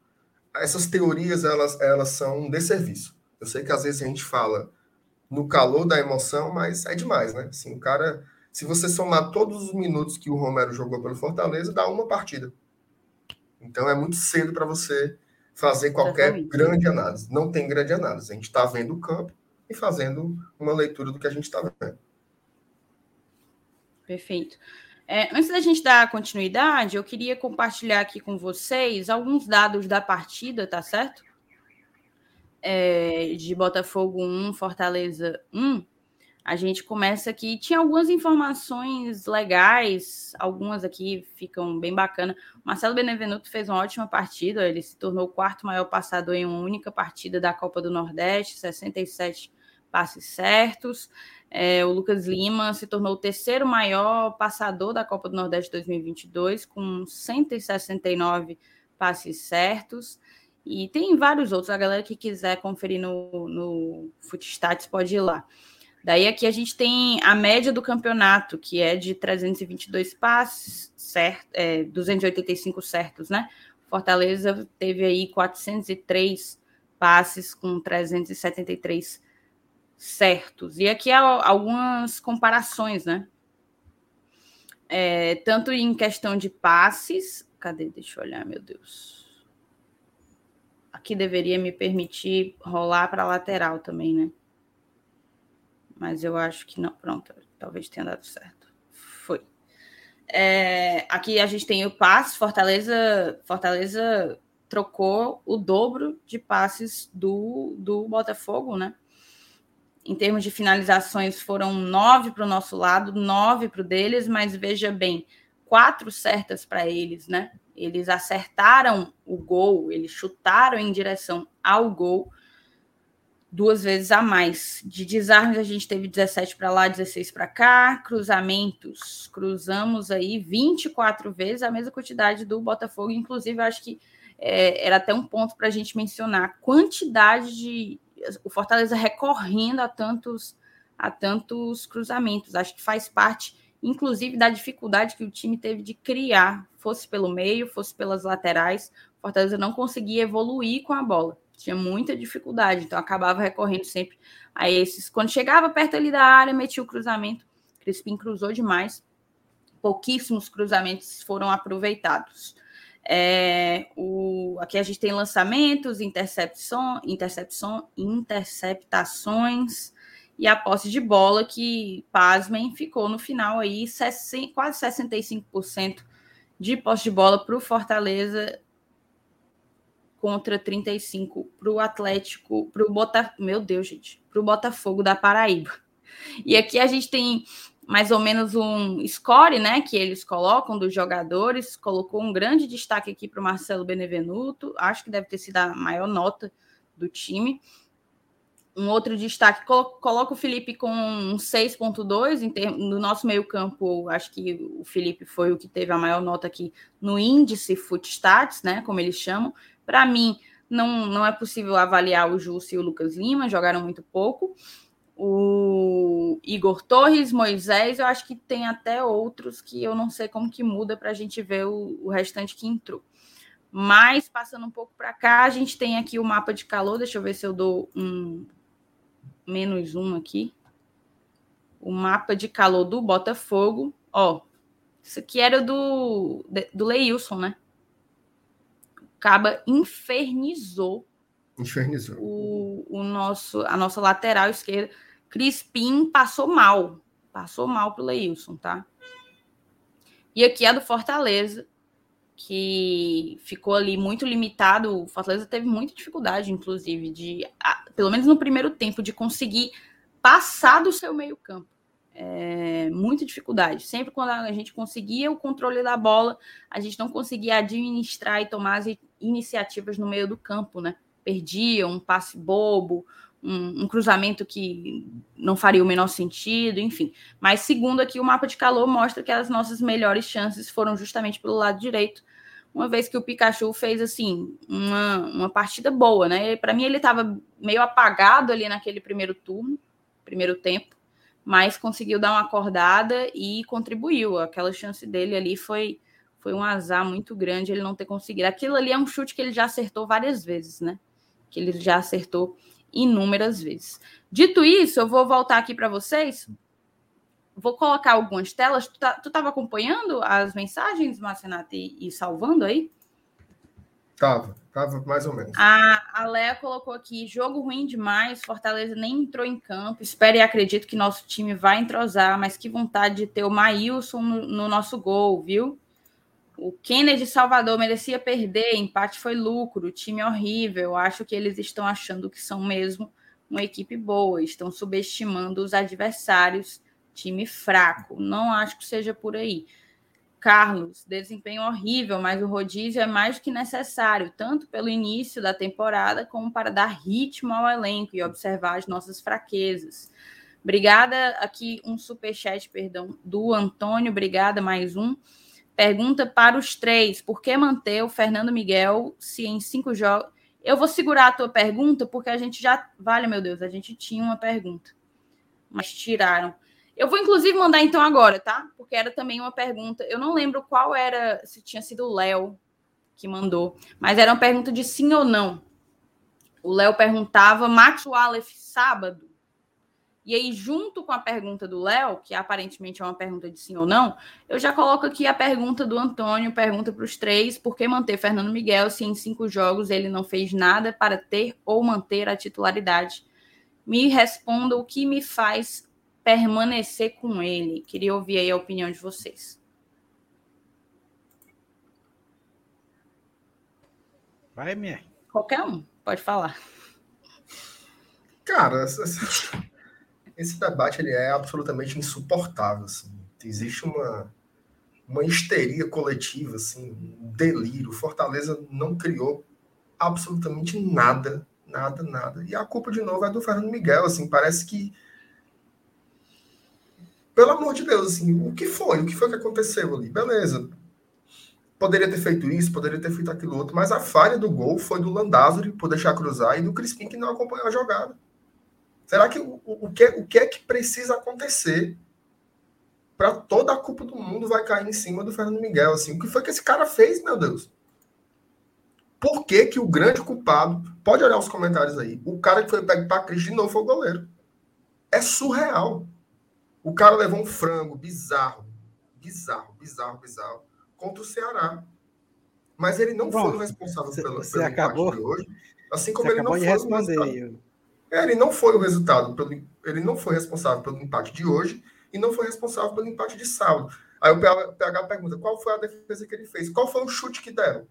essas teorias elas, elas são um desserviço. Eu sei que às vezes a gente fala no calor da emoção, mas é demais, né? Assim, o cara, se você somar todos os minutos que o Romero jogou pelo Fortaleza, dá uma partida. Então é muito cedo para você fazer qualquer Exatamente. grande análise. Não tem grande análise. A gente está vendo o campo e fazendo uma leitura do que a gente está vendo. Perfeito. É, antes da gente dar continuidade, eu queria compartilhar aqui com vocês alguns dados da partida, tá certo? É, de Botafogo 1, Fortaleza 1. a gente começa aqui. Tinha algumas informações legais, algumas aqui ficam bem bacana. Marcelo Benevenuto fez uma ótima partida, ele se tornou o quarto maior passador em uma única partida da Copa do Nordeste, 67 passes certos. É, o Lucas Lima se tornou o terceiro maior passador da Copa do Nordeste 2022, com 169 passes certos. E tem vários outros. A galera que quiser conferir no, no Footstats pode ir lá. Daí aqui a gente tem a média do campeonato, que é de 322 passes, certo, é, 285 certos, né? Fortaleza teve aí 403 passes com 373 certos. E aqui há algumas comparações, né? É, tanto em questão de passes. Cadê? Deixa eu olhar, meu Deus. Aqui deveria me permitir rolar para lateral também, né? mas eu acho que não. Pronto, talvez tenha dado certo. Foi. É, aqui a gente tem o passe, Fortaleza, Fortaleza trocou o dobro de passes do, do Botafogo, né? Em termos de finalizações, foram nove para o nosso lado, nove para o deles, mas veja bem, quatro certas para eles, né? Eles acertaram o gol, eles chutaram em direção ao gol duas vezes a mais. De desarmes, a gente teve 17 para lá, 16 para cá. Cruzamentos, cruzamos aí 24 vezes a mesma quantidade do Botafogo. Inclusive, acho que é, era até um ponto para a gente mencionar a quantidade de. O Fortaleza recorrendo a tantos, a tantos cruzamentos. Acho que faz parte, inclusive, da dificuldade que o time teve de criar, fosse pelo meio, fosse pelas laterais. O Fortaleza não conseguia evoluir com a bola tinha muita dificuldade, então acabava recorrendo sempre a esses. Quando chegava perto ali da área, metia o cruzamento. Crispim cruzou demais, pouquíssimos cruzamentos foram aproveitados. É, o, aqui a gente tem lançamentos, intercepção, intercepção, interceptações e a posse de bola que, pasmem, ficou no final aí quase 65% de posse de bola para o Fortaleza contra 35 para o Atlético, para o Botafogo, meu Deus, gente, para o Botafogo da Paraíba. E aqui a gente tem mais ou menos um score, né, que eles colocam dos jogadores. Colocou um grande destaque aqui para o Marcelo Benevenuto, acho que deve ter sido a maior nota do time. Um outro destaque, coloca o Felipe com um 6.2 no nosso meio-campo. Acho que o Felipe foi o que teve a maior nota aqui no índice Footstats, né? Como eles chamam. Para mim, não, não é possível avaliar o Justo e o Lucas Lima, jogaram muito pouco. O Igor Torres, Moisés, eu acho que tem até outros que eu não sei como que muda para a gente ver o, o restante que entrou. Mas, passando um pouco para cá, a gente tem aqui o mapa de calor. Deixa eu ver se eu dou um menos um aqui. O mapa de calor do Botafogo. Ó, isso aqui era do, do Leilson, né? Caba infernizou, infernizou. O, o nosso, a nossa lateral esquerda. Crispim passou mal. Passou mal para o Leilson, tá? E aqui é do Fortaleza, que ficou ali muito limitado. O Fortaleza teve muita dificuldade, inclusive, de, pelo menos no primeiro tempo, de conseguir passar do seu meio-campo é, muita dificuldade. Sempre quando a gente conseguia o controle da bola, a gente não conseguia administrar e tomar as iniciativas no meio do campo, né? Perdia um passe bobo, um, um, cruzamento que não faria o menor sentido, enfim. Mas segundo aqui, o mapa de calor mostra que as nossas melhores chances foram justamente pelo lado direito, uma vez que o Pikachu fez assim uma, uma partida boa, né? Para mim ele estava meio apagado ali naquele primeiro turno, primeiro tempo mas conseguiu dar uma acordada e contribuiu. Aquela chance dele ali foi, foi um azar muito grande ele não ter conseguido. Aquilo ali é um chute que ele já acertou várias vezes, né? Que ele já acertou inúmeras vezes. Dito isso, eu vou voltar aqui para vocês. Vou colocar algumas telas. Tu estava tá, acompanhando as mensagens, Marcenato, e, e salvando aí? Tava, tava mais ou menos. A, a Léa colocou aqui: jogo ruim demais, Fortaleza nem entrou em campo. Espero e acredito que nosso time vai entrosar, mas que vontade de ter o Maílson no, no nosso gol, viu? O Kennedy Salvador merecia perder, empate foi lucro, time horrível. Acho que eles estão achando que são mesmo uma equipe boa, estão subestimando os adversários, time fraco. Não acho que seja por aí. Carlos, desempenho horrível, mas o rodízio é mais do que necessário, tanto pelo início da temporada como para dar ritmo ao elenco e observar as nossas fraquezas. Obrigada, aqui um superchat, perdão, do Antônio, obrigada, mais um. Pergunta para os três: por que manter o Fernando Miguel se em cinco jogos. Eu vou segurar a tua pergunta, porque a gente já. Vale, meu Deus, a gente tinha uma pergunta, mas tiraram. Eu vou, inclusive, mandar então agora, tá? Porque era também uma pergunta. Eu não lembro qual era, se tinha sido o Léo que mandou, mas era uma pergunta de sim ou não. O Léo perguntava: Max Wallace, sábado? E aí, junto com a pergunta do Léo, que aparentemente é uma pergunta de sim ou não, eu já coloco aqui a pergunta do Antônio, pergunta para os três: por que manter Fernando Miguel se em cinco jogos ele não fez nada para ter ou manter a titularidade? Me responda o que me faz permanecer com ele. Queria ouvir aí a opinião de vocês. Vai, minha. Qualquer um, pode falar. Cara, [laughs] esse debate ele é absolutamente insuportável. Assim. Existe uma, uma histeria coletiva, assim, um delírio. Fortaleza não criou absolutamente nada, nada, nada. E a culpa, de novo, é do Fernando Miguel. Assim, parece que pelo amor de Deus, assim, o que foi? O que foi que aconteceu ali? Beleza. Poderia ter feito isso, poderia ter feito aquilo outro, mas a falha do gol foi do Landázuri por deixar cruzar e do Crispim que não acompanhou a jogada. Será que o, o, que, o que é que precisa acontecer para toda a culpa do mundo vai cair em cima do Fernando Miguel? Assim, o que foi que esse cara fez, meu Deus? Por que, que o grande culpado, pode olhar os comentários aí, o cara que foi pego para Cris de novo foi o goleiro. É surreal. O cara levou um frango bizarro, bizarro, bizarro, bizarro, contra o Ceará. Mas ele não Bom, foi o responsável cê, pelo, você pelo acabou, de hoje. Assim como ele não foi responder. o é, ele não foi o resultado, pelo, ele não foi responsável pelo empate de hoje e não foi responsável pelo empate de sábado. Aí o PH pergunta: qual foi a defesa que ele fez? Qual foi o chute que deram?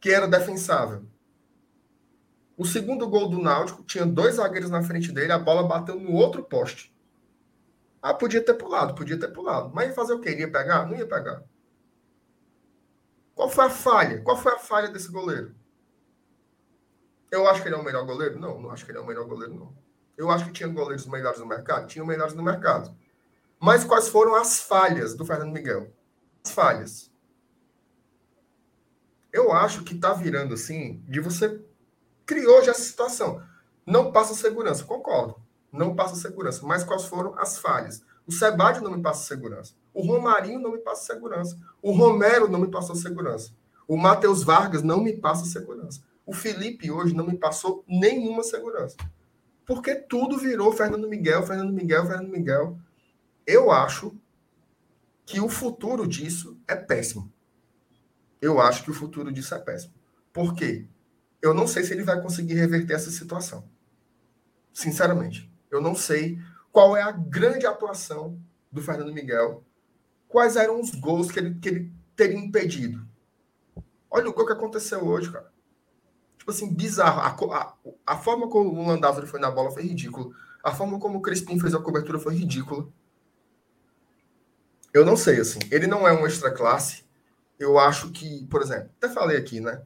Que era defensável. O segundo gol do Náutico tinha dois zagueiros na frente dele, a bola bateu no outro poste. Ah, podia ter pulado, podia ter pulado. Mas ia fazer o quê? Ia pegar? Não ia pegar. Qual foi a falha? Qual foi a falha desse goleiro? Eu acho que ele é o melhor goleiro? Não, não acho que ele é o melhor goleiro, não. Eu acho que tinha goleiros melhores no mercado? Tinha melhores no mercado. Mas quais foram as falhas do Fernando Miguel? As falhas. Eu acho que tá virando assim, de você criou já essa situação. Não passa segurança, concordo. Não passa segurança. Mas quais foram as falhas? O Sebade não me passa segurança. O Romarinho não me passa segurança. O Romero não me passou segurança. O Matheus Vargas não me passa segurança. O Felipe hoje não me passou nenhuma segurança. Porque tudo virou Fernando Miguel, Fernando Miguel, Fernando Miguel. Eu acho que o futuro disso é péssimo. Eu acho que o futuro disso é péssimo. Por quê? eu não sei se ele vai conseguir reverter essa situação. Sinceramente, eu não sei qual é a grande atuação do Fernando Miguel, quais eram os gols que ele, que ele teria impedido. Olha o gol que aconteceu hoje, cara. Tipo assim, bizarro. A, a, a forma como o Landázuri foi na bola foi ridículo. A forma como o Crispim fez a cobertura foi ridícula. Eu não sei, assim. Ele não é um extra classe. Eu acho que, por exemplo, até falei aqui, né?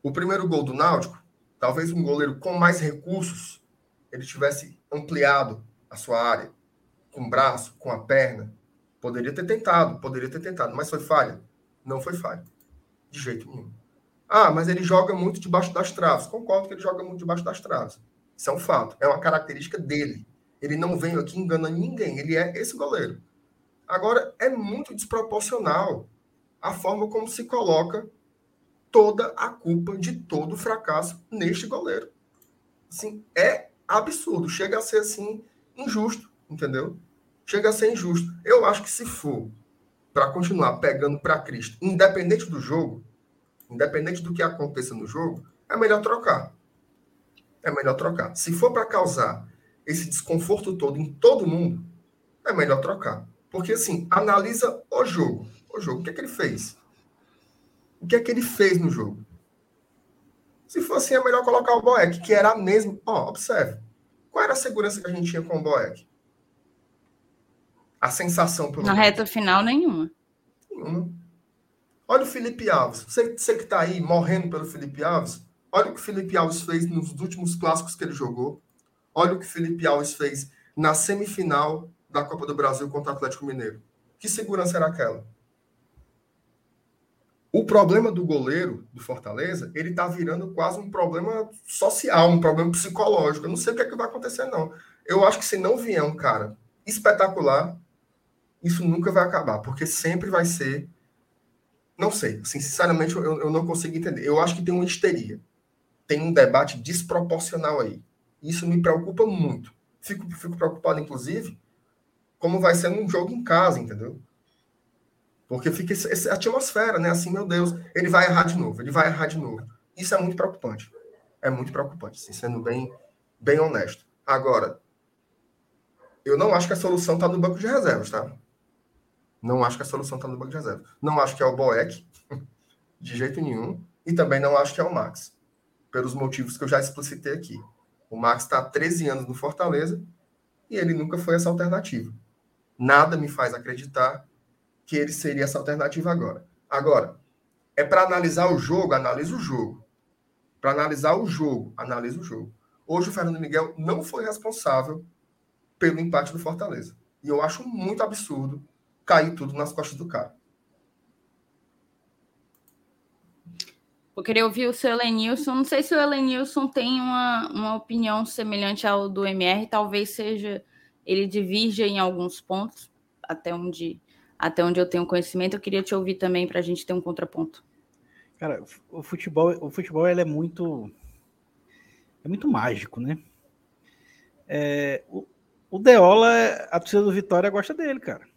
O primeiro gol do Náutico, talvez um goleiro com mais recursos, ele tivesse ampliado a sua área, com o braço, com a perna. Poderia ter tentado, poderia ter tentado, mas foi falha? Não foi falha. De jeito nenhum. Ah, mas ele joga muito debaixo das traves. Concordo que ele joga muito debaixo das traves. Isso é um fato. É uma característica dele. Ele não vem aqui enganando ninguém. Ele é esse goleiro. Agora, é muito desproporcional a forma como se coloca toda a culpa de todo o fracasso neste goleiro. Assim, é absurdo, chega a ser assim injusto, entendeu? Chega a ser injusto. Eu acho que se for para continuar pegando para Cristo, independente do jogo, independente do que aconteça no jogo, é melhor trocar. É melhor trocar. Se for para causar esse desconforto todo em todo mundo, é melhor trocar. Porque assim, analisa o jogo. O jogo, o que é que ele fez? O que é que ele fez no jogo? Se for assim, é melhor colocar o Boeck, que era a mesma. Ó, observe. Qual era a segurança que a gente tinha com o Boeck? A sensação pelo Na reta final, nenhuma. Nenhuma. Olha o Felipe Alves. Você, você que está aí morrendo pelo Felipe Alves, olha o que o Felipe Alves fez nos últimos clássicos que ele jogou. Olha o que o Felipe Alves fez na semifinal da Copa do Brasil contra o Atlético Mineiro. Que segurança era aquela? O problema do goleiro do Fortaleza, ele tá virando quase um problema social, um problema psicológico. Eu não sei o que, é que vai acontecer, não. Eu acho que se não vier um cara espetacular, isso nunca vai acabar, porque sempre vai ser. Não sei, sinceramente, eu, eu não consigo entender. Eu acho que tem uma histeria. Tem um debate desproporcional aí. Isso me preocupa muito. Fico, fico preocupado, inclusive, como vai ser num jogo em casa, entendeu? Porque fica essa atmosfera, né? Assim, meu Deus, ele vai errar de novo, ele vai errar de novo. Isso é muito preocupante. É muito preocupante, assim, sendo bem, bem honesto. Agora, eu não acho que a solução está no banco de reservas, tá? Não acho que a solução está no banco de reservas. Não acho que é o Boeck, [laughs] de jeito nenhum. E também não acho que é o Max, pelos motivos que eu já explicitei aqui. O Max está há 13 anos no Fortaleza e ele nunca foi essa alternativa. Nada me faz acreditar que ele seria essa alternativa agora. Agora, é para analisar o jogo, analisa o jogo. Para analisar o jogo, analisa o jogo. Hoje o Fernando Miguel não foi responsável pelo empate do Fortaleza. E eu acho muito absurdo cair tudo nas costas do cara. Eu queria ouvir o seu Elenilson. Não sei se o Elenilson tem uma, uma opinião semelhante ao do MR. Talvez seja ele divirja em alguns pontos, até onde até onde eu tenho conhecimento, eu queria te ouvir também para a gente ter um contraponto. Cara, o futebol, o futebol ele é muito é muito mágico, né? É, o, o Deola, a torcida do Vitória gosta dele, cara.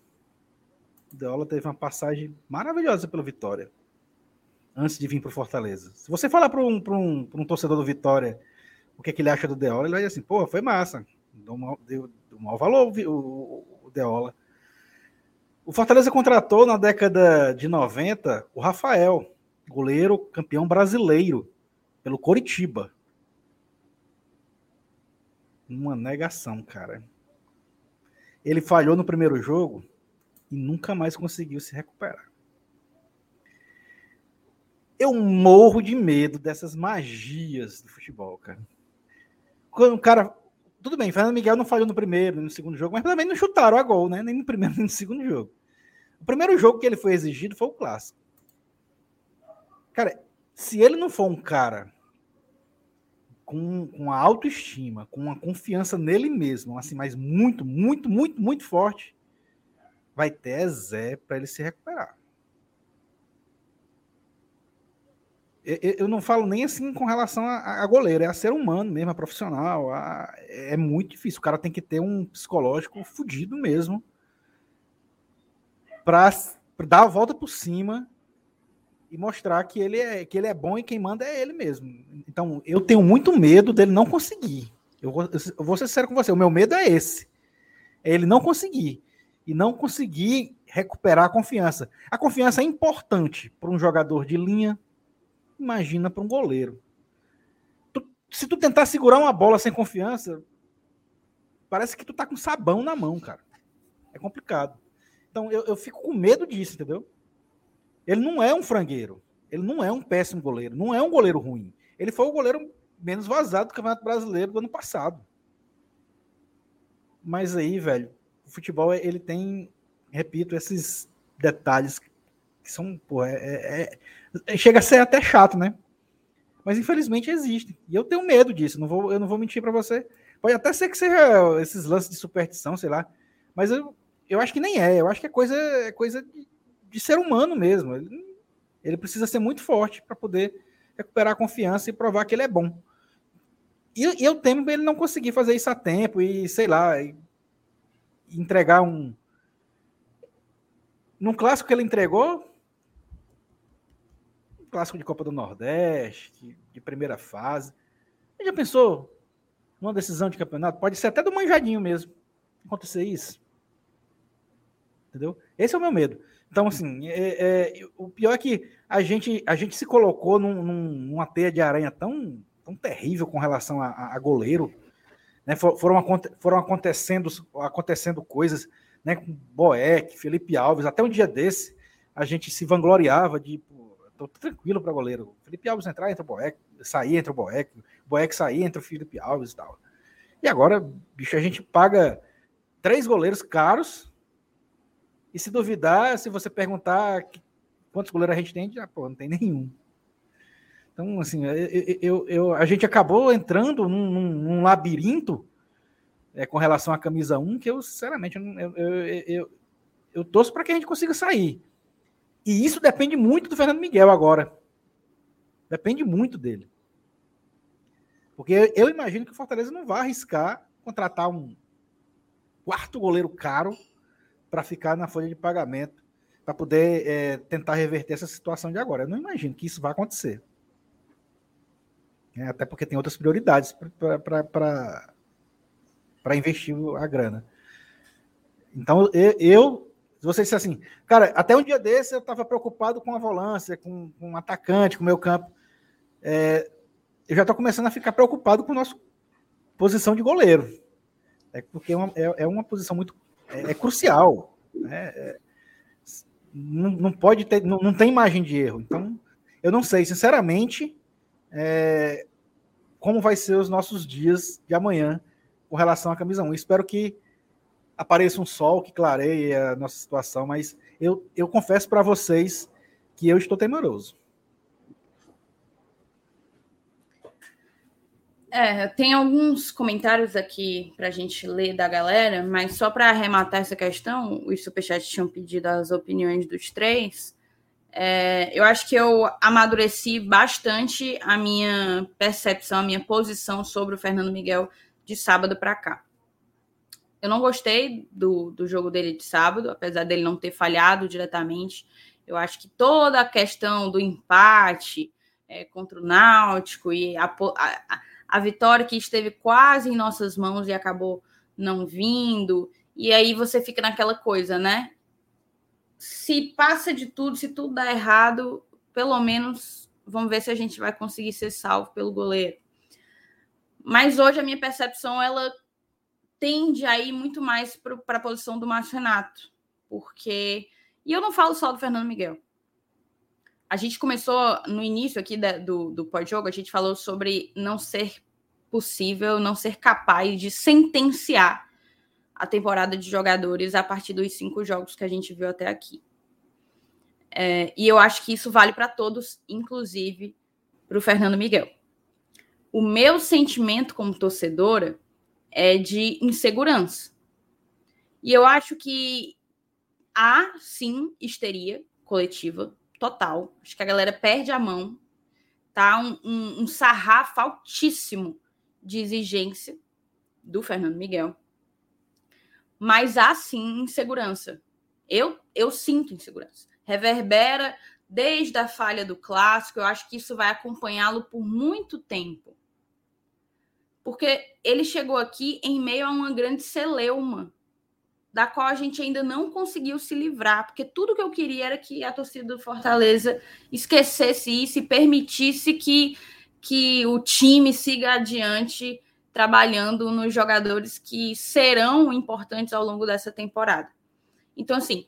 Deola teve uma passagem maravilhosa pelo Vitória antes de vir para o Fortaleza. Se você falar para um, um, um torcedor do Vitória o que, é que ele acha do Deola, ele vai dizer assim: pô, foi massa, deu, mal, deu, deu mal valor o, o, o Deola. O Fortaleza contratou na década de 90 o Rafael, goleiro campeão brasileiro, pelo Coritiba. Uma negação, cara. Ele falhou no primeiro jogo e nunca mais conseguiu se recuperar. Eu morro de medo dessas magias do futebol, cara. Quando o cara. Tudo bem, Fernando Miguel não falhou no primeiro, nem no segundo jogo, mas também não chutaram a gol, né? Nem no primeiro, [laughs] nem no segundo jogo. O primeiro jogo que ele foi exigido foi o clássico. Cara, se ele não for um cara com, com a autoestima, com uma confiança nele mesmo, assim, mas muito, muito, muito, muito forte, vai ter Zé para ele se recuperar. Eu, não falo nem assim com relação a, a goleiro, é a ser humano mesmo, a profissional. A, é muito difícil. O cara tem que ter um psicológico fodido mesmo para dar a volta por cima e mostrar que ele é que ele é bom e quem manda é ele mesmo. Então, eu tenho muito medo dele não conseguir. Eu vou, eu vou ser sério com você, o meu medo é esse. É ele não conseguir e não conseguir recuperar a confiança. A confiança é importante para um jogador de linha, imagina para um goleiro. Tu, se tu tentar segurar uma bola sem confiança, parece que tu tá com sabão na mão, cara. É complicado. Então eu, eu fico com medo disso, entendeu? Ele não é um frangueiro. Ele não é um péssimo goleiro. Não é um goleiro ruim. Ele foi o goleiro menos vazado do Campeonato Brasileiro do ano passado. Mas aí, velho, o futebol ele tem, repito, esses detalhes que são, pô, é, é, é, chega a ser até chato, né? Mas infelizmente existe. E eu tenho medo disso. Não vou, eu não vou mentir para você. Pode até ser que seja esses lances de superstição, sei lá. Mas eu, eu acho que nem é. Eu acho que é coisa, é coisa de, de ser humano mesmo. Ele, ele precisa ser muito forte para poder recuperar a confiança e provar que ele é bom. E eu temo ele não conseguir fazer isso a tempo e, sei lá, e entregar um. Num clássico que ele entregou, um clássico de Copa do Nordeste, de primeira fase. Você já pensou numa decisão de campeonato? Pode ser até do manjadinho mesmo. Acontecer isso. Entendeu? Esse é o meu medo. Então, assim, é, é, o pior é que a gente, a gente se colocou num, num, numa teia de aranha tão, tão terrível com relação a, a goleiro. Né? Foram, foram acontecendo, acontecendo coisas né, com Boeck, Felipe Alves, até um dia desse, a gente se vangloriava de tô tranquilo para goleiro. Felipe Alves entrar, entra o Boeck, sair, entra o Boeck, Boeck sair, entra o Felipe Alves e tal. E agora, bicho, a gente paga três goleiros caros. E se duvidar, se você perguntar quantos goleiros a gente tem, já, pô, não tem nenhum. Então, assim, eu, eu, eu a gente acabou entrando num, num, num labirinto é, com relação à camisa 1, que eu, sinceramente, eu, eu, eu, eu torço para que a gente consiga sair. E isso depende muito do Fernando Miguel agora. Depende muito dele. Porque eu imagino que o Fortaleza não vai arriscar contratar um quarto goleiro caro para ficar na folha de pagamento, para poder é, tentar reverter essa situação de agora. Eu não imagino que isso vai acontecer. É, até porque tem outras prioridades para investir a grana. Então, eu, se você disser assim, cara, até um dia desse eu estava preocupado com a volância, com, com um atacante, com o meu campo. É, eu já estou começando a ficar preocupado com a nossa posição de goleiro. É porque é uma, é, é uma posição muito. É, é crucial. Né? É, não, não, pode ter. Não, não, tem margem de erro. Então, eu não sei, sinceramente, é, como vai ser os nossos dias de amanhã com relação à camisa 1. espero que apareça um sol que clareie a nossa situação, mas eu, eu confesso para vocês que eu estou temeroso. É, tem alguns comentários aqui para a gente ler da galera, mas só para arrematar essa questão, os superchats tinham pedido as opiniões dos três. É, eu acho que eu amadureci bastante a minha percepção, a minha posição sobre o Fernando Miguel de sábado para cá. Eu não gostei do, do jogo dele de sábado, apesar dele não ter falhado diretamente. Eu acho que toda a questão do empate é, contra o Náutico e a, a, a vitória que esteve quase em nossas mãos e acabou não vindo. E aí você fica naquela coisa, né? Se passa de tudo, se tudo dá errado, pelo menos vamos ver se a gente vai conseguir ser salvo pelo goleiro. Mas hoje a minha percepção ela tende a ir muito mais para a posição do Márcio Renato, porque. E eu não falo só do Fernando Miguel. A gente começou no início aqui da, do, do pós-jogo, a gente falou sobre não ser possível, não ser capaz de sentenciar a temporada de jogadores a partir dos cinco jogos que a gente viu até aqui. É, e eu acho que isso vale para todos, inclusive para o Fernando Miguel. O meu sentimento como torcedora é de insegurança. E eu acho que há sim histeria coletiva total. Acho que a galera perde a mão. Tá um, um, um sarrafo altíssimo de exigência do Fernando Miguel. Mas há sim insegurança. Eu, eu sinto insegurança. Reverbera desde a falha do clássico. Eu acho que isso vai acompanhá-lo por muito tempo porque ele chegou aqui em meio a uma grande celeuma, da qual a gente ainda não conseguiu se livrar, porque tudo que eu queria era que a torcida do Fortaleza esquecesse isso e permitisse que, que o time siga adiante trabalhando nos jogadores que serão importantes ao longo dessa temporada. Então, assim,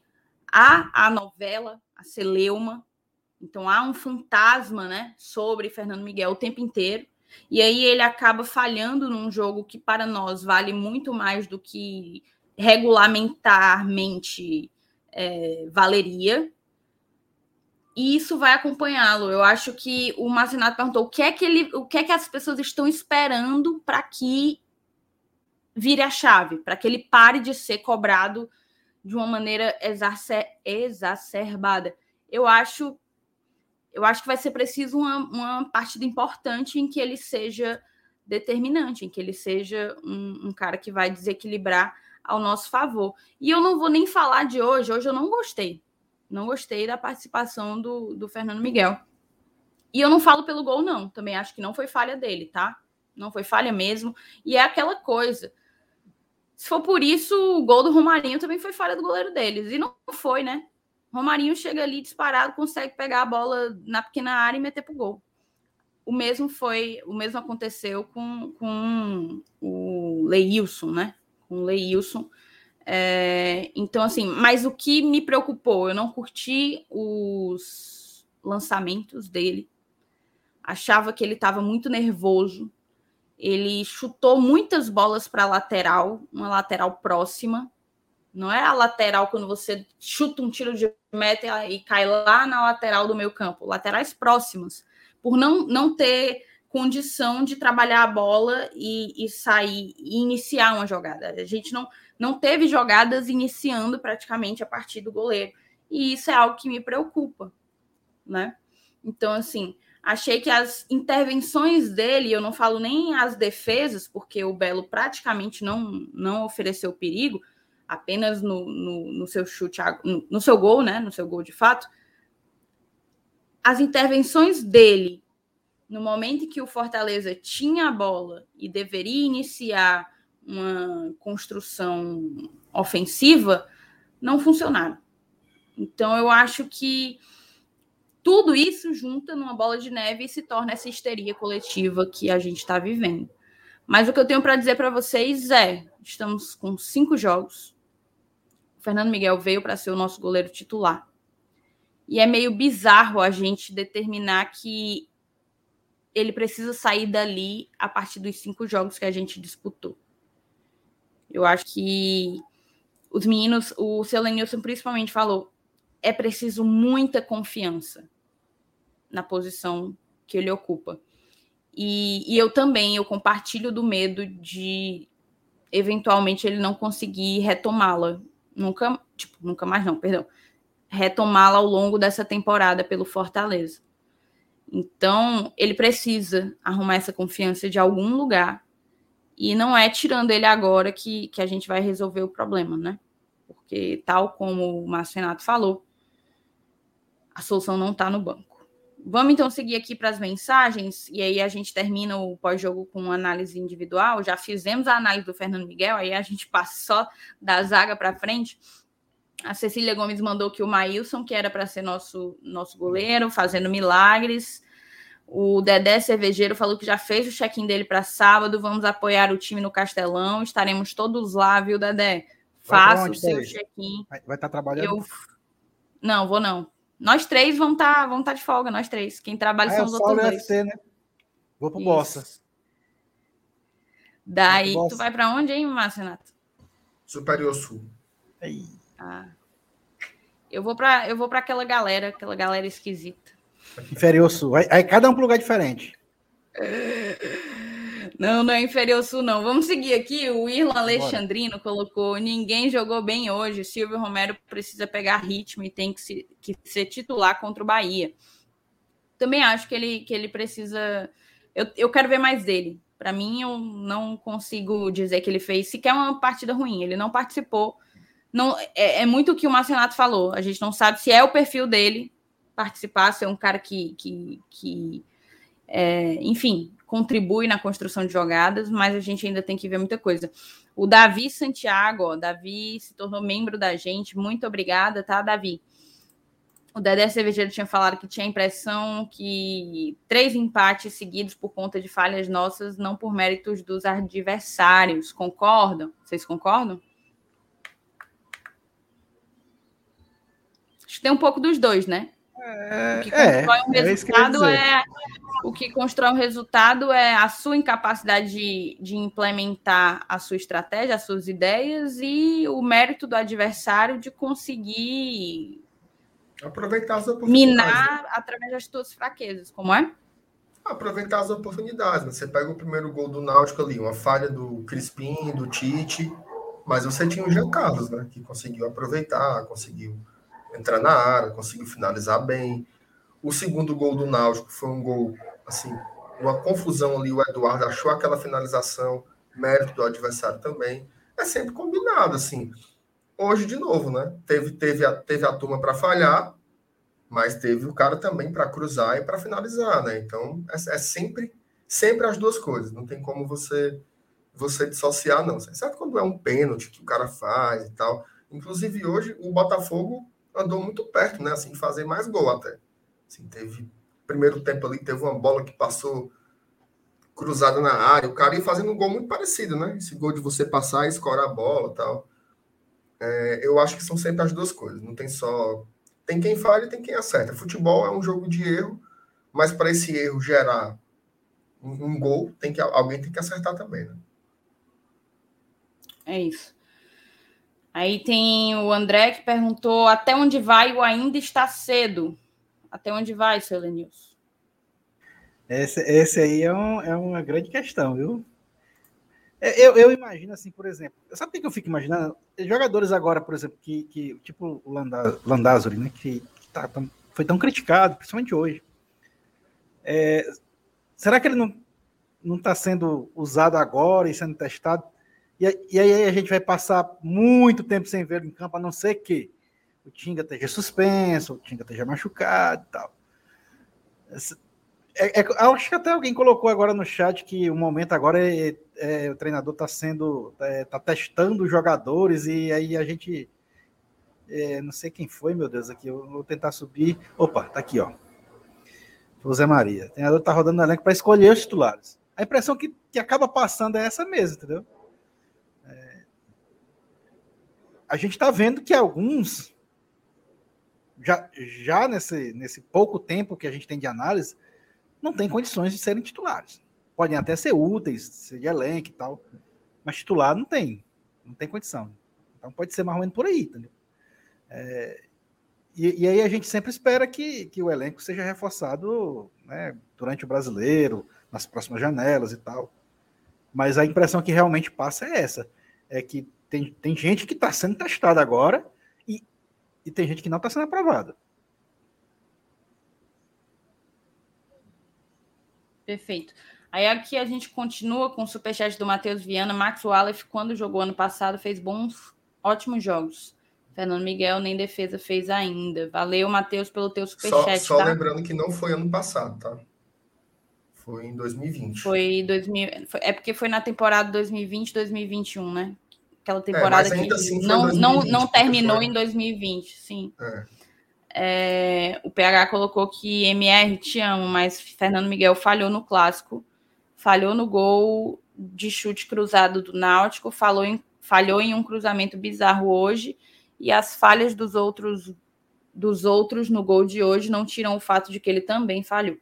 há a novela, a celeuma, então há um fantasma né, sobre Fernando Miguel o tempo inteiro. E aí ele acaba falhando num jogo que para nós vale muito mais do que regulamentarmente é, valeria. E isso vai acompanhá-lo. Eu acho que o Marcinato perguntou o que é que ele, o que é que as pessoas estão esperando para que vire a chave, para que ele pare de ser cobrado de uma maneira exacer, exacerbada. Eu acho eu acho que vai ser preciso uma, uma partida importante em que ele seja determinante, em que ele seja um, um, cara que vai desequilibrar ao nosso favor. E eu não vou nem falar de hoje, hoje eu não gostei. Não gostei da participação do, do Fernando Miguel. E eu não falo pelo gol, não. Também acho que não foi falha dele, tá? Não foi falha mesmo. E é aquela coisa. Se for por isso, o gol do Romarinho também foi falha do goleiro deles. E não foi, né? Romarinho chega ali disparado, consegue pegar a bola na pequena área e meter pro gol. O mesmo foi, o mesmo aconteceu com, com o Leilson, né? Com o Leilson. É, então, assim, mas o que me preocupou, eu não curti os lançamentos dele. Achava que ele estava muito nervoso. Ele chutou muitas bolas para a lateral, uma lateral próxima. Não é a lateral quando você chuta um tiro de meta e cai lá na lateral do meio campo, laterais próximas, por não, não ter condição de trabalhar a bola e, e sair e iniciar uma jogada. A gente não, não teve jogadas iniciando praticamente a partir do goleiro. E isso é algo que me preocupa, né? Então, assim, achei que as intervenções dele, eu não falo nem as defesas, porque o Belo praticamente não, não ofereceu perigo, apenas no, no, no seu chute, no, seu gol, né? No seu gol de fato. As intervenções dele no momento em que o Fortaleza tinha a bola e deveria iniciar uma construção ofensiva, não funcionaram. Então eu acho que tudo isso junta numa bola de neve e se torna essa histeria coletiva que a gente está vivendo. Mas o que eu tenho para dizer para vocês é: estamos com cinco jogos. O Fernando Miguel veio para ser o nosso goleiro titular. E é meio bizarro a gente determinar que ele precisa sair dali a partir dos cinco jogos que a gente disputou. Eu acho que os meninos, o seu Lenilson principalmente falou, é preciso muita confiança na posição que ele ocupa. E, e eu também, eu compartilho do medo de eventualmente ele não conseguir retomá-la. Nunca, tipo, nunca mais não, perdão. Retomá-la ao longo dessa temporada pelo Fortaleza. Então, ele precisa arrumar essa confiança de algum lugar. E não é tirando ele agora que, que a gente vai resolver o problema, né? Porque, tal como o Márcio Renato falou, a solução não está no banco. Vamos então seguir aqui para as mensagens, e aí a gente termina o pós-jogo com análise individual. Já fizemos a análise do Fernando Miguel, aí a gente passa só da zaga para frente. A Cecília Gomes mandou que o Maílson, que era para ser nosso, nosso goleiro, fazendo milagres. O Dedé Cervejeiro falou que já fez o check-in dele para sábado. Vamos apoiar o time no Castelão. Estaremos todos lá, viu, Dedé? Faça o seu check-in. Vai estar tá trabalhando? Eu... Não, vou não. Nós três vamos estar tá, vamos tá de folga, nós três. Quem trabalha ah, são os outros dois. UFC, né? Vou pro Isso. Bossa. Daí, tu vai para onde, hein, Márcio Renato? Superior Sul. Aí. Ah. Eu vou para eu vou para aquela galera, aquela galera esquisita. Inferior Sul. Aí, aí cada um para um lugar diferente. Não, não é inferior sul, não. Vamos seguir aqui. O Irlan Alexandrino colocou: ninguém jogou bem hoje. Silvio Romero precisa pegar ritmo e tem que, se, que ser titular contra o Bahia. Também acho que ele, que ele precisa. Eu, eu quero ver mais dele. Para mim, eu não consigo dizer que ele fez sequer uma partida ruim. Ele não participou. Não, é, é muito o que o Marcenato falou. A gente não sabe se é o perfil dele participar, ser um cara que, que, que é, enfim, contribui na construção de jogadas, mas a gente ainda tem que ver muita coisa. O Davi Santiago, ó, Davi se tornou membro da gente, muito obrigada, tá, Davi? O Dedé Cervejeiro tinha falado que tinha a impressão que três empates seguidos por conta de falhas nossas, não por méritos dos adversários. Concordam? Vocês concordam? Acho que tem um pouco dos dois, né? É, o que constrói um é, resultado é, é, o que constrói um resultado é a sua incapacidade de, de implementar a sua estratégia, as suas ideias e o mérito do adversário de conseguir aproveitar as oportunidades minar através das suas fraquezas, como é? Aproveitar as oportunidades. Né? Você pega o primeiro gol do Náutico ali, uma falha do Crispim, do Tite, mas você tinha o Jean Carlos, né? Que conseguiu aproveitar, conseguiu entrar na área, conseguiu finalizar bem. O segundo gol do Náutico foi um gol, assim, uma confusão ali. O Eduardo achou aquela finalização, mérito do adversário também. É sempre combinado, assim. Hoje, de novo, né? Teve, teve, a, teve a turma para falhar, mas teve o cara também para cruzar e para finalizar, né? Então, é, é, sempre, sempre as duas coisas. Não tem como você você dissociar, não. Certo quando é um pênalti que o cara faz e tal. Inclusive, hoje, o Botafogo andou muito perto, né? Assim, de fazer mais gol até. Assim, teve primeiro tempo ali, teve uma bola que passou cruzada na área, o cara ia fazendo um gol muito parecido, né? Esse gol de você passar e escorar a bola tal. É, eu acho que são sempre as duas coisas. Não tem só. Tem quem falha e tem quem acerta. Futebol é um jogo de erro, mas para esse erro gerar um, um, gol, tem que, alguém tem que acertar também, né? É isso. Aí tem o André que perguntou até onde vai o ainda está cedo. Até onde vai, seu Lenilson? Esse, esse aí é, um, é uma grande questão, viu? É, eu, eu imagino assim, por exemplo, sabe o que eu fico imaginando? Jogadores agora, por exemplo, que, que tipo o Landázuri, né, que, tá, tão, foi tão criticado, principalmente hoje. É, será que ele não não está sendo usado agora e sendo testado? E, aí a gente vai passar muito tempo sem ver em campo, a não ser que o Tinga esteja suspenso, o Tinga esteja machucado e tal. É, é, acho que até alguém colocou agora no chat que o momento agora é, é o treinador está sendo está é, testando os jogadores e aí a gente é, não sei quem foi meu Deus aqui eu vou tentar subir. Opa tá aqui ó. José Maria o treinador está rodando no elenco para escolher os titulares. A impressão que, que acaba passando é essa mesmo entendeu é, a gente está vendo que alguns já já nesse nesse pouco tempo que a gente tem de análise não têm condições de serem titulares. Podem até ser úteis, ser de elenco e tal, mas titular não tem, não tem condição. Então pode ser mais ou menos por aí, entendeu? É, e, e, aí a gente sempre espera que, que o elenco seja reforçado né, durante o brasileiro, nas próximas janelas e tal. Mas a impressão que realmente passa é essa: é que tem, tem gente que está sendo testada agora e, e tem gente que não está sendo aprovada. Perfeito. Aí aqui a gente continua com o superchat do Matheus Viana. Max Wallace, quando jogou ano passado, fez bons, ótimos jogos. Fernando Miguel nem defesa fez ainda. Valeu, Matheus, pelo teu superchat. Só, só tá? lembrando que não foi ano passado, tá? Foi em 2020. Foi 2000. É porque foi na temporada 2020, 2021, né? Aquela é, temporada é, que assim não, 2020, não, não terminou em 2020, sim. É. É, o PH colocou que MR te amo, mas Fernando Miguel falhou no clássico, falhou no gol de chute cruzado do Náutico, falou em, falhou em um cruzamento bizarro hoje, e as falhas dos outros dos outros no gol de hoje não tiram o fato de que ele também falhou.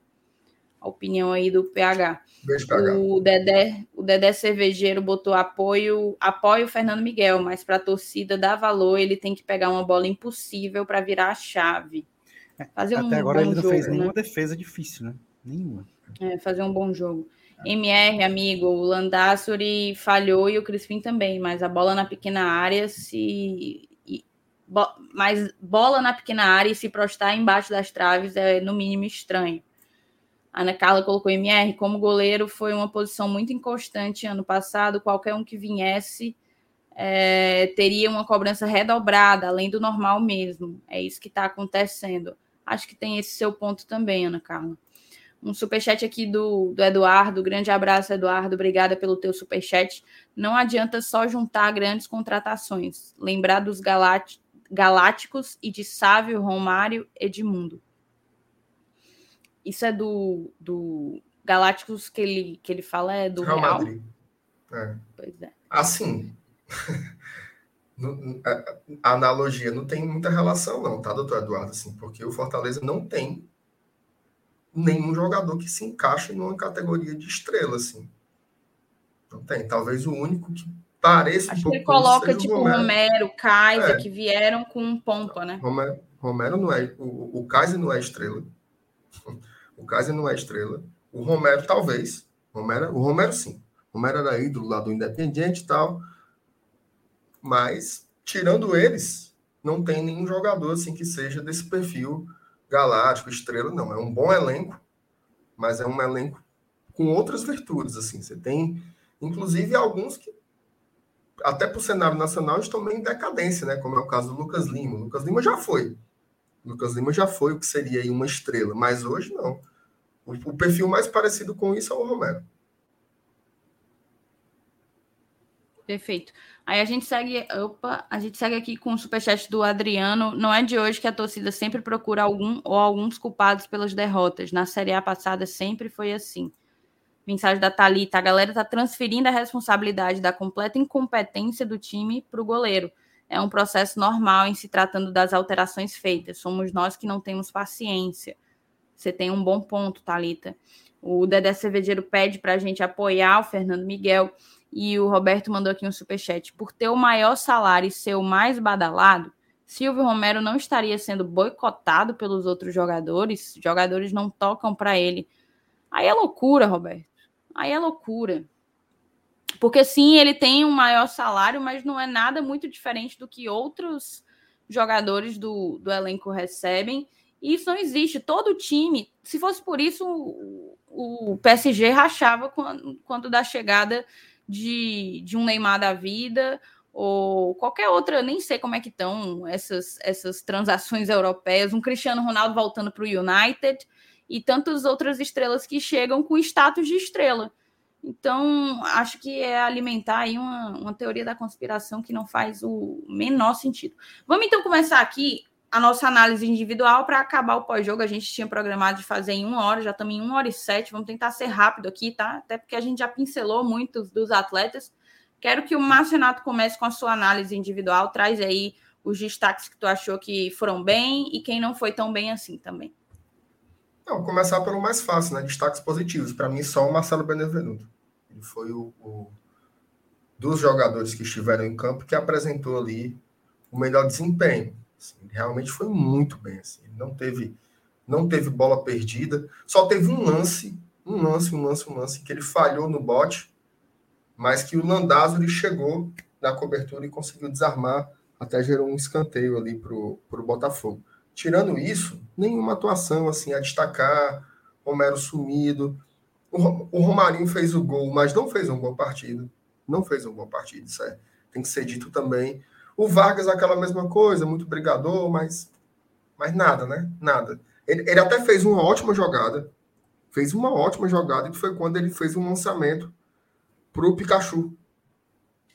A opinião aí do PH. Beijo, PH. O Dedé, o Dedé Cervejeiro botou apoio, apoio o Fernando Miguel, mas para a torcida dar valor, ele tem que pegar uma bola impossível para virar a chave. Fazer Até um agora ele não jogo, fez nenhuma né? defesa difícil, né? Nenhuma. É, fazer um bom jogo. MR, amigo, o Landassuri falhou e o Crispim também, mas a bola na pequena área se. Bo... Mas bola na pequena área e se prostar embaixo das traves é no mínimo estranho. A Ana Carla colocou MR como goleiro, foi uma posição muito inconstante ano passado. Qualquer um que viesse é, teria uma cobrança redobrada, além do normal mesmo. É isso que está acontecendo. Acho que tem esse seu ponto também, Ana Carla. Um superchat aqui do, do Eduardo. Grande abraço, Eduardo. Obrigada pelo teu superchat. Não adianta só juntar grandes contratações. Lembrar dos Galácticos e de Sávio, Romário, Edmundo. Isso é do, do Galácticos que ele, que ele fala, é do Real, Real? Madrid. É. Pois é. Assim, [laughs] a analogia não tem muita relação, não, tá, doutor Eduardo? Assim, porque o Fortaleza não tem nenhum jogador que se encaixe numa categoria de estrela, assim. Não tem. Talvez o único que pareça Acho um pouco. Que ele coloca, tipo, Romero, Romero Kaiser, é. que vieram com pompa, né? Romero, Romero não é. O, o Kaiser não é estrela. O Kaiser não é estrela. O Romero, talvez. Romero, o Romero, sim. O Romero era ídolo lá do Independiente e tal. Mas, tirando eles, não tem nenhum jogador assim que seja desse perfil galáctico, estrela, não. É um bom elenco, mas é um elenco com outras virtudes. assim. Você tem, inclusive, alguns que, até para o cenário nacional, estão meio em decadência, né? como é o caso do Lucas Lima. O Lucas Lima já foi. O Lucas Lima já foi o que seria uma estrela, mas hoje não. O, perfil mais parecido com isso é o Romero. Perfeito. Aí a gente segue, opa, a gente segue aqui com o superchat do Adriano. Não é de hoje que a torcida sempre procura algum ou alguns culpados pelas derrotas. Na Série A passada sempre foi assim. Mensagem da Thalita: a galera está transferindo a responsabilidade da completa incompetência do time para o goleiro. É um processo normal em se tratando das alterações feitas. Somos nós que não temos paciência. Você tem um bom ponto, Talita. O Dedé Cervejeiro pede para a gente apoiar o Fernando Miguel. E o Roberto mandou aqui um superchat. Por ter o maior salário e ser o mais badalado, Silvio Romero não estaria sendo boicotado pelos outros jogadores? Jogadores não tocam para ele. Aí é loucura, Roberto. Aí é loucura. Porque sim, ele tem um maior salário, mas não é nada muito diferente do que outros jogadores do, do elenco recebem. Isso não existe. Todo time, se fosse por isso, o, o PSG rachava quando, quando da chegada de, de um Neymar da vida ou qualquer outra, nem sei como é que estão essas, essas transações europeias, um Cristiano Ronaldo voltando para o United e tantas outras estrelas que chegam com status de estrela. Então, acho que é alimentar aí uma, uma teoria da conspiração que não faz o menor sentido. Vamos então começar aqui a nossa análise individual para acabar o pós-jogo. A gente tinha programado de fazer em uma hora, já estamos em uma hora e sete. Vamos tentar ser rápido aqui, tá? Até porque a gente já pincelou muitos dos atletas. Quero que o Márcio Renato comece com a sua análise individual. Traz aí os destaques que tu achou que foram bem e quem não foi tão bem assim também. Não, começar pelo mais fácil, né? Destaques positivos. Para mim, só o Marcelo Benevenuto. Ele foi o, o, dos jogadores que estiveram em campo que apresentou ali o melhor desempenho. Assim, realmente foi muito bem. Assim. não teve não teve bola perdida. Só teve um lance, um lance, um lance, um lance que ele falhou no bote, mas que o Landázuri chegou na cobertura e conseguiu desarmar, até gerou um escanteio ali para o Botafogo. Tirando isso, nenhuma atuação assim a destacar. Romero sumido. O, Romarinho fez o gol, mas não fez um bom partido. Não fez um bom partido, isso é, tem que ser dito também. O Vargas, aquela mesma coisa, muito brigador, mas, mas nada, né? Nada. Ele, ele até fez uma ótima jogada, fez uma ótima jogada, que foi quando ele fez um lançamento para o Pikachu.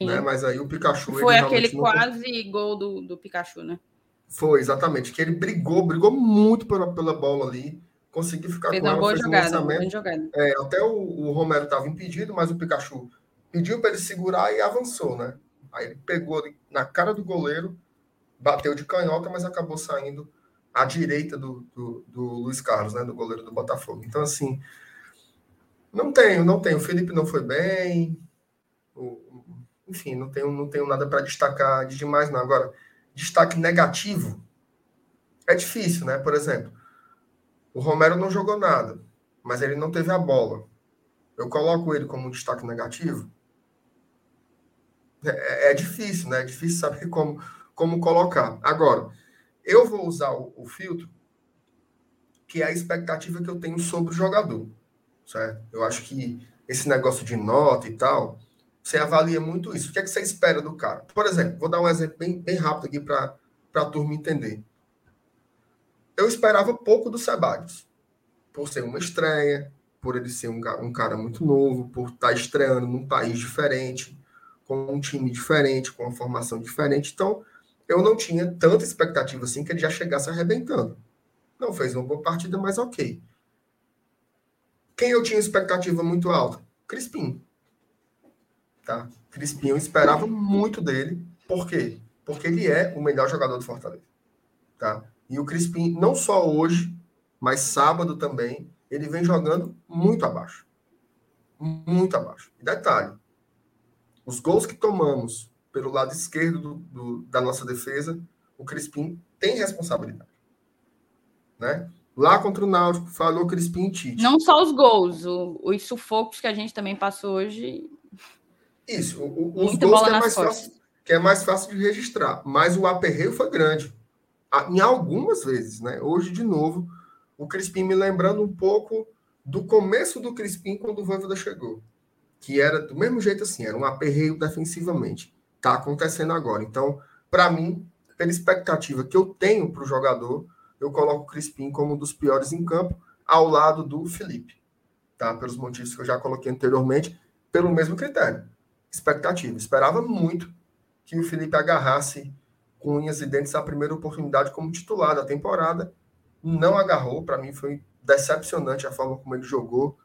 Né? Mas aí o Pikachu. Foi aquele quase gol do, do Pikachu, né? Foi, exatamente. Que ele brigou, brigou muito pela, pela bola ali. Conseguiu ficar fez com ela, boa fez jogada, um lançamento. Jogada. É, até o, o Romero estava impedido, mas o Pikachu pediu para ele segurar e avançou, né? Aí ele pegou na cara do goleiro, bateu de canhota, mas acabou saindo à direita do, do, do Luiz Carlos, né? Do goleiro do Botafogo. Então, assim, não tenho, não tenho. O Felipe não foi bem. Enfim, não tenho, não tenho nada para destacar de demais, não. Agora, destaque negativo é difícil, né? Por exemplo, o Romero não jogou nada, mas ele não teve a bola. Eu coloco ele como um destaque negativo? É, é difícil, né? É difícil saber [laughs] como, como colocar. Agora, eu vou usar o, o, filtro que é a expectativa que eu tenho sobre o jogador, certo? Eu acho que esse negócio de nota e tal, você avalia muito isso. O que é que você espera do cara? Por exemplo, vou dar um exemplo bem, bem rápido aqui para a turma entender. Eu esperava pouco do Sebadios, por ser uma estreia, por ele ser um, um cara muito novo, por estar tá estreando num país diferente com um time diferente, com uma formação diferente. Então, eu não tinha tanta expectativa assim que ele já chegasse arrebentando. Não fez uma boa partida, mas ok. Quem eu tinha expectativa muito alta? Crispim. Tá? Crispim, eu esperava muito dele. Por quê? Porque ele é o melhor jogador do Fortaleza. Tá? E o Crispim, não só hoje, mas sábado também, ele vem jogando muito abaixo. Muito abaixo. Detalhe, os gols que tomamos pelo lado esquerdo do, do, da nossa defesa, o Crispim tem responsabilidade. Né? Lá contra o Náutico, falou Crispim e Tite. Não só os gols, o, os sufocos que a gente também passou hoje. Isso, o, o, os gols que é, mais fácil, que é mais fácil de registrar. Mas o aperreio foi grande. Em algumas vezes, né? Hoje, de novo, o Crispim me lembrando um pouco do começo do Crispim quando o Voivoda chegou que era do mesmo jeito assim, era um aperreio defensivamente. Está acontecendo agora. Então, para mim, pela expectativa que eu tenho para o jogador, eu coloco o Crispim como um dos piores em campo, ao lado do Felipe. Tá? Pelos motivos que eu já coloquei anteriormente, pelo mesmo critério. expectativa. Esperava muito que o Felipe agarrasse com unhas e dentes a primeira oportunidade como titular da temporada. Não agarrou, para mim foi decepcionante a forma como ele jogou.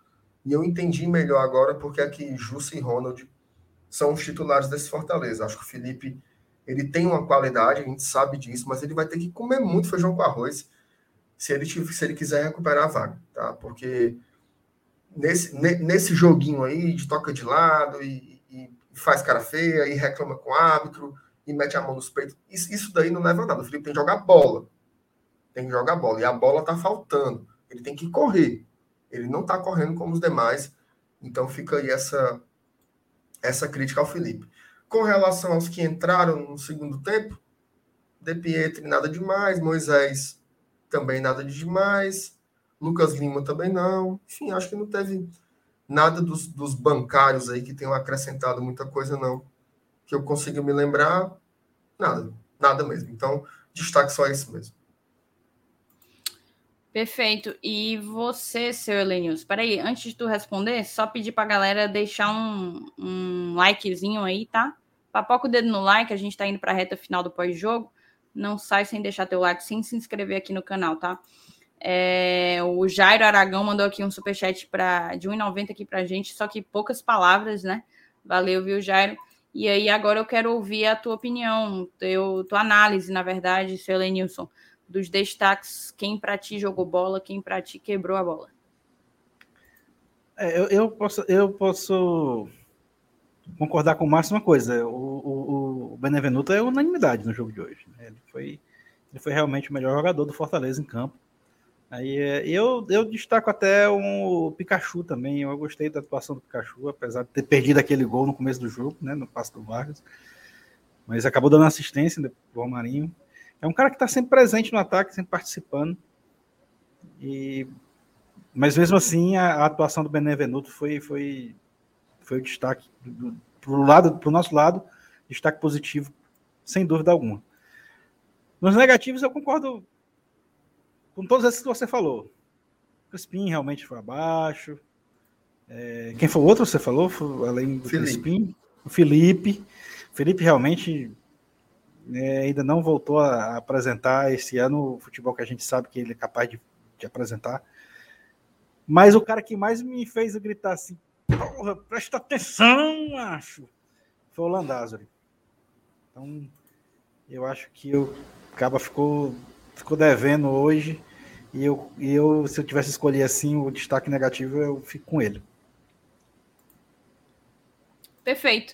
E eu entendi melhor agora porque é Jussi e Ronald são os titulares desse Fortaleza. Acho que o Felipe ele tem uma qualidade, a gente sabe disso, mas ele vai ter que comer muito feijão com arroz se ele, se ele quiser recuperar a vaga, tá? Porque nesse, nesse joguinho aí de toca de lado e, e faz cara feia e reclama com o árbitro e mete a mão nos peitos, isso, isso daí não leva a nada. O Felipe tem que jogar bola. Tem que jogar bola. E a bola tá faltando. Ele tem que correr. Ele não tá correndo como os demais. Então fica aí essa, essa crítica ao Felipe. Com relação aos que entraram no segundo tempo, De Pietri nada demais, Moisés também nada de demais, Lucas Lima também não. Enfim, acho que não teve nada dos, dos bancários aí que tenham acrescentado muita coisa, não. Que eu consiga me lembrar, nada, nada mesmo. Então, destaque só isso mesmo. Perfeito. E você, seu Elenils, espera aí, antes de tu responder, só pedir para a galera deixar um, um likezinho aí, tá? Papoca o dedo no like, a gente está indo para a reta final do pós-jogo. Não sai sem deixar teu like, sem se inscrever aqui no canal, tá? É, o Jairo Aragão mandou aqui um superchat pra, de 1,90 aqui pra gente, só que poucas palavras, né? Valeu, viu, Jairo? E aí, agora eu quero ouvir a tua opinião, teu, tua análise, na verdade, seu Lenilson, dos destaques, quem para ti jogou bola, quem para ti quebrou a bola. É, eu, eu, posso, eu posso concordar com o Márcio uma coisa. O, o, o, Benevenuto é unanimidade no jogo de hoje. Né? Ele, foi, ele foi realmente o melhor jogador do Fortaleza em campo. Aí é, eu, eu destaco até o Pikachu também. Eu gostei da atuação do Pikachu, apesar de ter perdido aquele gol no começo do jogo, né? No passo do Vargas. Mas acabou dando assistência do Romarinho. É um cara que está sempre presente no ataque, sempre participando. E mas mesmo assim a, a atuação do Benevenuto foi, foi foi o destaque para o lado, pro nosso lado, destaque positivo, sem dúvida alguma. Nos negativos, eu concordo com todos esses que você falou. O Crispim realmente foi abaixo. É, quem foi o outro você falou, além do Felipe. Crispim? O Felipe. O Felipe realmente é, ainda não voltou a, apresentar esse ano o futebol que a gente sabe que ele é capaz de, de apresentar. Mas o cara que mais me fez gritar assim, Porra, presta atenção, acho. Foi o Landázuri. Então, eu acho que o Caba ficou, ficou devendo hoje. E eu, e eu, se eu tivesse escolher assim, o destaque negativo, eu fico com ele. Perfeito.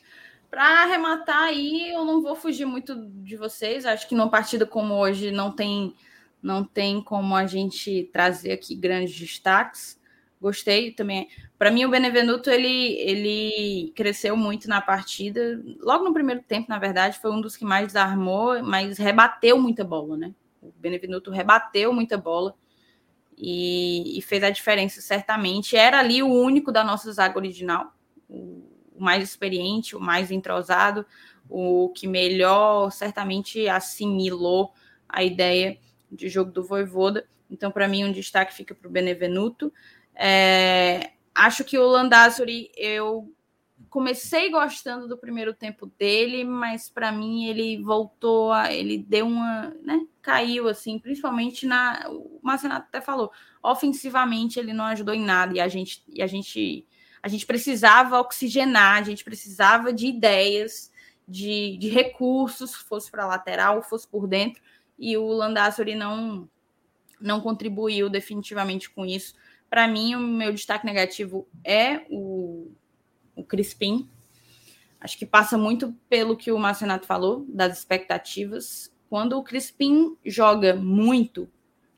Para arrematar aí, eu não vou fugir muito de vocês. Acho que numa partida como hoje não tem não tem como a gente trazer aqui grandes destaques. Gostei também. Para mim, o Benevenuto ele, ele cresceu muito na partida. Logo no primeiro tempo, na verdade, foi um dos que mais desarmou, mas rebateu muita bola, né? O Benevenuto rebateu muita bola e, e fez a diferença, certamente. Era ali o único da nossa zaga original, o, o mais experiente, o mais entrosado, o que melhor, certamente, assimilou a ideia de jogo do Voivoda. Então, para mim, um destaque fica para o Benevenuto. É, acho que o Landazuri, eu comecei gostando do primeiro tempo dele, mas para mim ele voltou a. Ele deu uma. Né, caiu, assim, principalmente na. O Marcenato até falou, ofensivamente ele não ajudou em nada e a gente. E a gente a gente precisava oxigenar, a gente precisava de ideias, de, de recursos, fosse para lateral, fosse por dentro, e o Landassori não, não contribuiu definitivamente com isso. Para mim, o meu destaque negativo é o, o Crispim. Acho que passa muito pelo que o Marcenato falou, das expectativas. Quando o Crispim joga muito,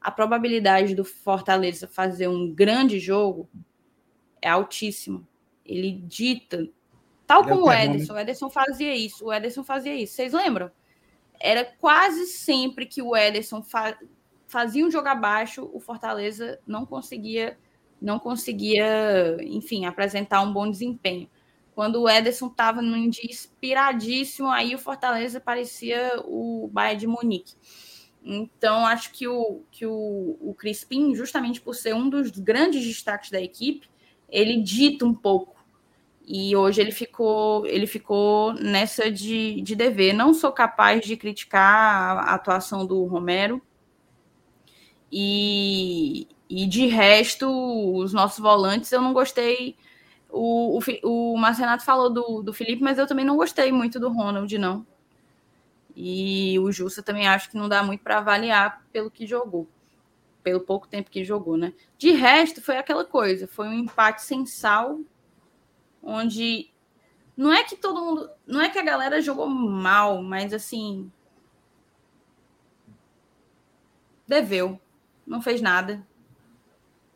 a probabilidade do Fortaleza fazer um grande jogo é altíssima. Ele dita, tal como o Ederson. O Ederson fazia isso. O Ederson fazia isso. Vocês lembram? Era quase sempre que o Ederson fa fazia um jogo abaixo, o Fortaleza não conseguia, não conseguia, enfim, apresentar um bom desempenho. Quando o Ederson estava num dia inspiradíssimo, aí o Fortaleza parecia o Bayern de Munique. Então, acho que o, que o, o Crispim, justamente por ser um dos grandes destaques da equipe, ele dita um pouco. E hoje ele ficou, ele ficou nessa de, de dever. Não sou capaz de criticar a atuação do Romero. E, e de resto, os nossos volantes, eu não gostei. O, o, o Marcenato falou do, do Felipe, mas eu também não gostei muito do Ronald, não. E o Justa também acho que não dá muito para avaliar pelo que jogou, pelo pouco tempo que jogou, né? De resto, foi aquela coisa, foi um empate sem sal, onde não é que todo mundo, não é que a galera jogou mal, mas assim deveu, não fez nada.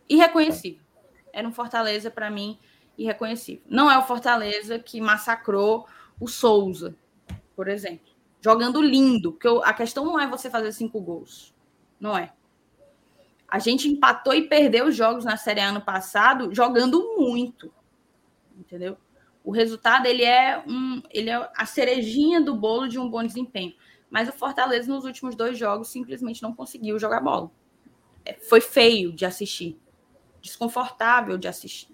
Irreconhecível. Era um Fortaleza para mim irreconhecível. Não é o Fortaleza que massacrou o Souza, por exemplo. Jogando lindo, porque a questão não é você fazer cinco gols. Não é. A gente empatou e perdeu os jogos na Série A ano passado jogando muito entendeu? O resultado ele é um, ele é a cerejinha do bolo de um bom desempenho. Mas o Fortaleza nos últimos dois jogos simplesmente não conseguiu jogar bola. É, foi feio de assistir, desconfortável de assistir.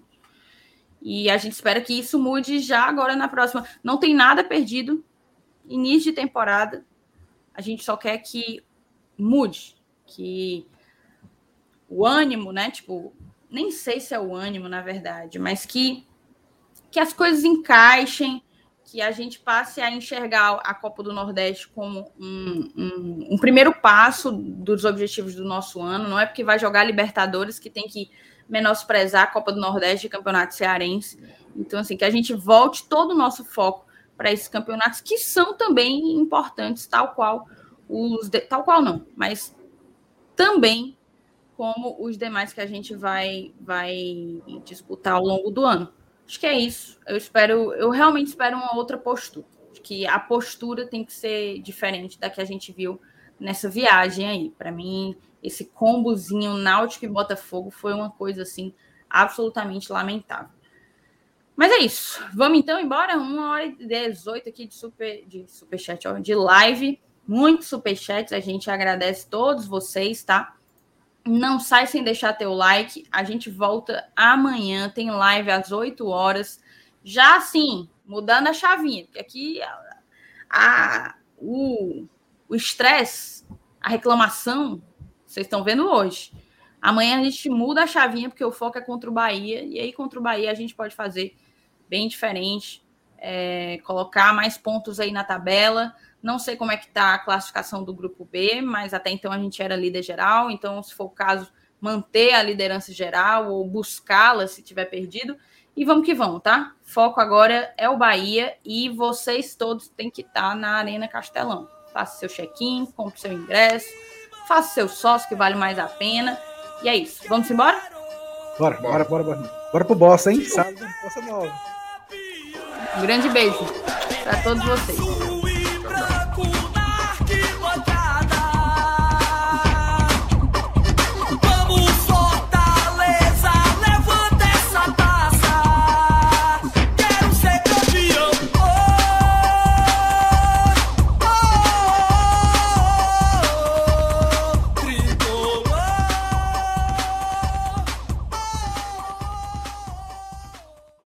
E a gente espera que isso mude já agora na próxima. Não tem nada perdido. Início de temporada. A gente só quer que mude, que o ânimo, né? Tipo, nem sei se é o ânimo, na verdade, mas que que as coisas encaixem, que a gente passe a enxergar a Copa do Nordeste como um, um, um, primeiro passo dos objetivos do nosso ano. Não é porque vai jogar Libertadores que tem que menosprezar a Copa do Nordeste e Campeonato Cearense. Então, assim, que a gente volte todo o nosso foco para esses campeonatos que são também importantes, tal qual os de... tal qual não, mas também como os demais que a gente vai vai disputar ao longo do ano. Acho que é isso. Eu espero, eu realmente espero uma outra postura. Acho que a postura tem que ser diferente da que a gente viu nessa viagem aí. Para mim, esse combozinho Náutico e Botafogo foi uma coisa assim absolutamente lamentável. Mas é isso. Vamos então embora. Uma hora e 18 aqui de super de superchat, ó, de live. Muitos superchats. A gente agradece todos vocês, tá? Não sai sem deixar teu like. A gente volta amanhã. Tem live às 8 horas. Já assim, mudando a chavinha, porque aqui a, a o estresse, a reclamação, vocês estão vendo hoje. Amanhã a gente muda a chavinha, porque o foco é contra o Bahia. E aí, contra o Bahia, a gente pode fazer bem diferente. É, colocar mais pontos aí na tabela. Não sei como é que está a classificação do grupo B, mas até então a gente era líder geral, então, se for o caso, manter a liderança geral ou buscá-la se tiver perdido. E vamos que vamos, tá? Foco agora é o Bahia e vocês todos têm que estar tá na Arena Castelão. Faça seu check-in, compre seu ingresso, faça seu sócio que vale mais a pena. E é isso. Vamos embora? Bora, bora, bora, bora. Bora pro boss, hein? Sábado, bossa nova. Um grande beijo para todos vocês.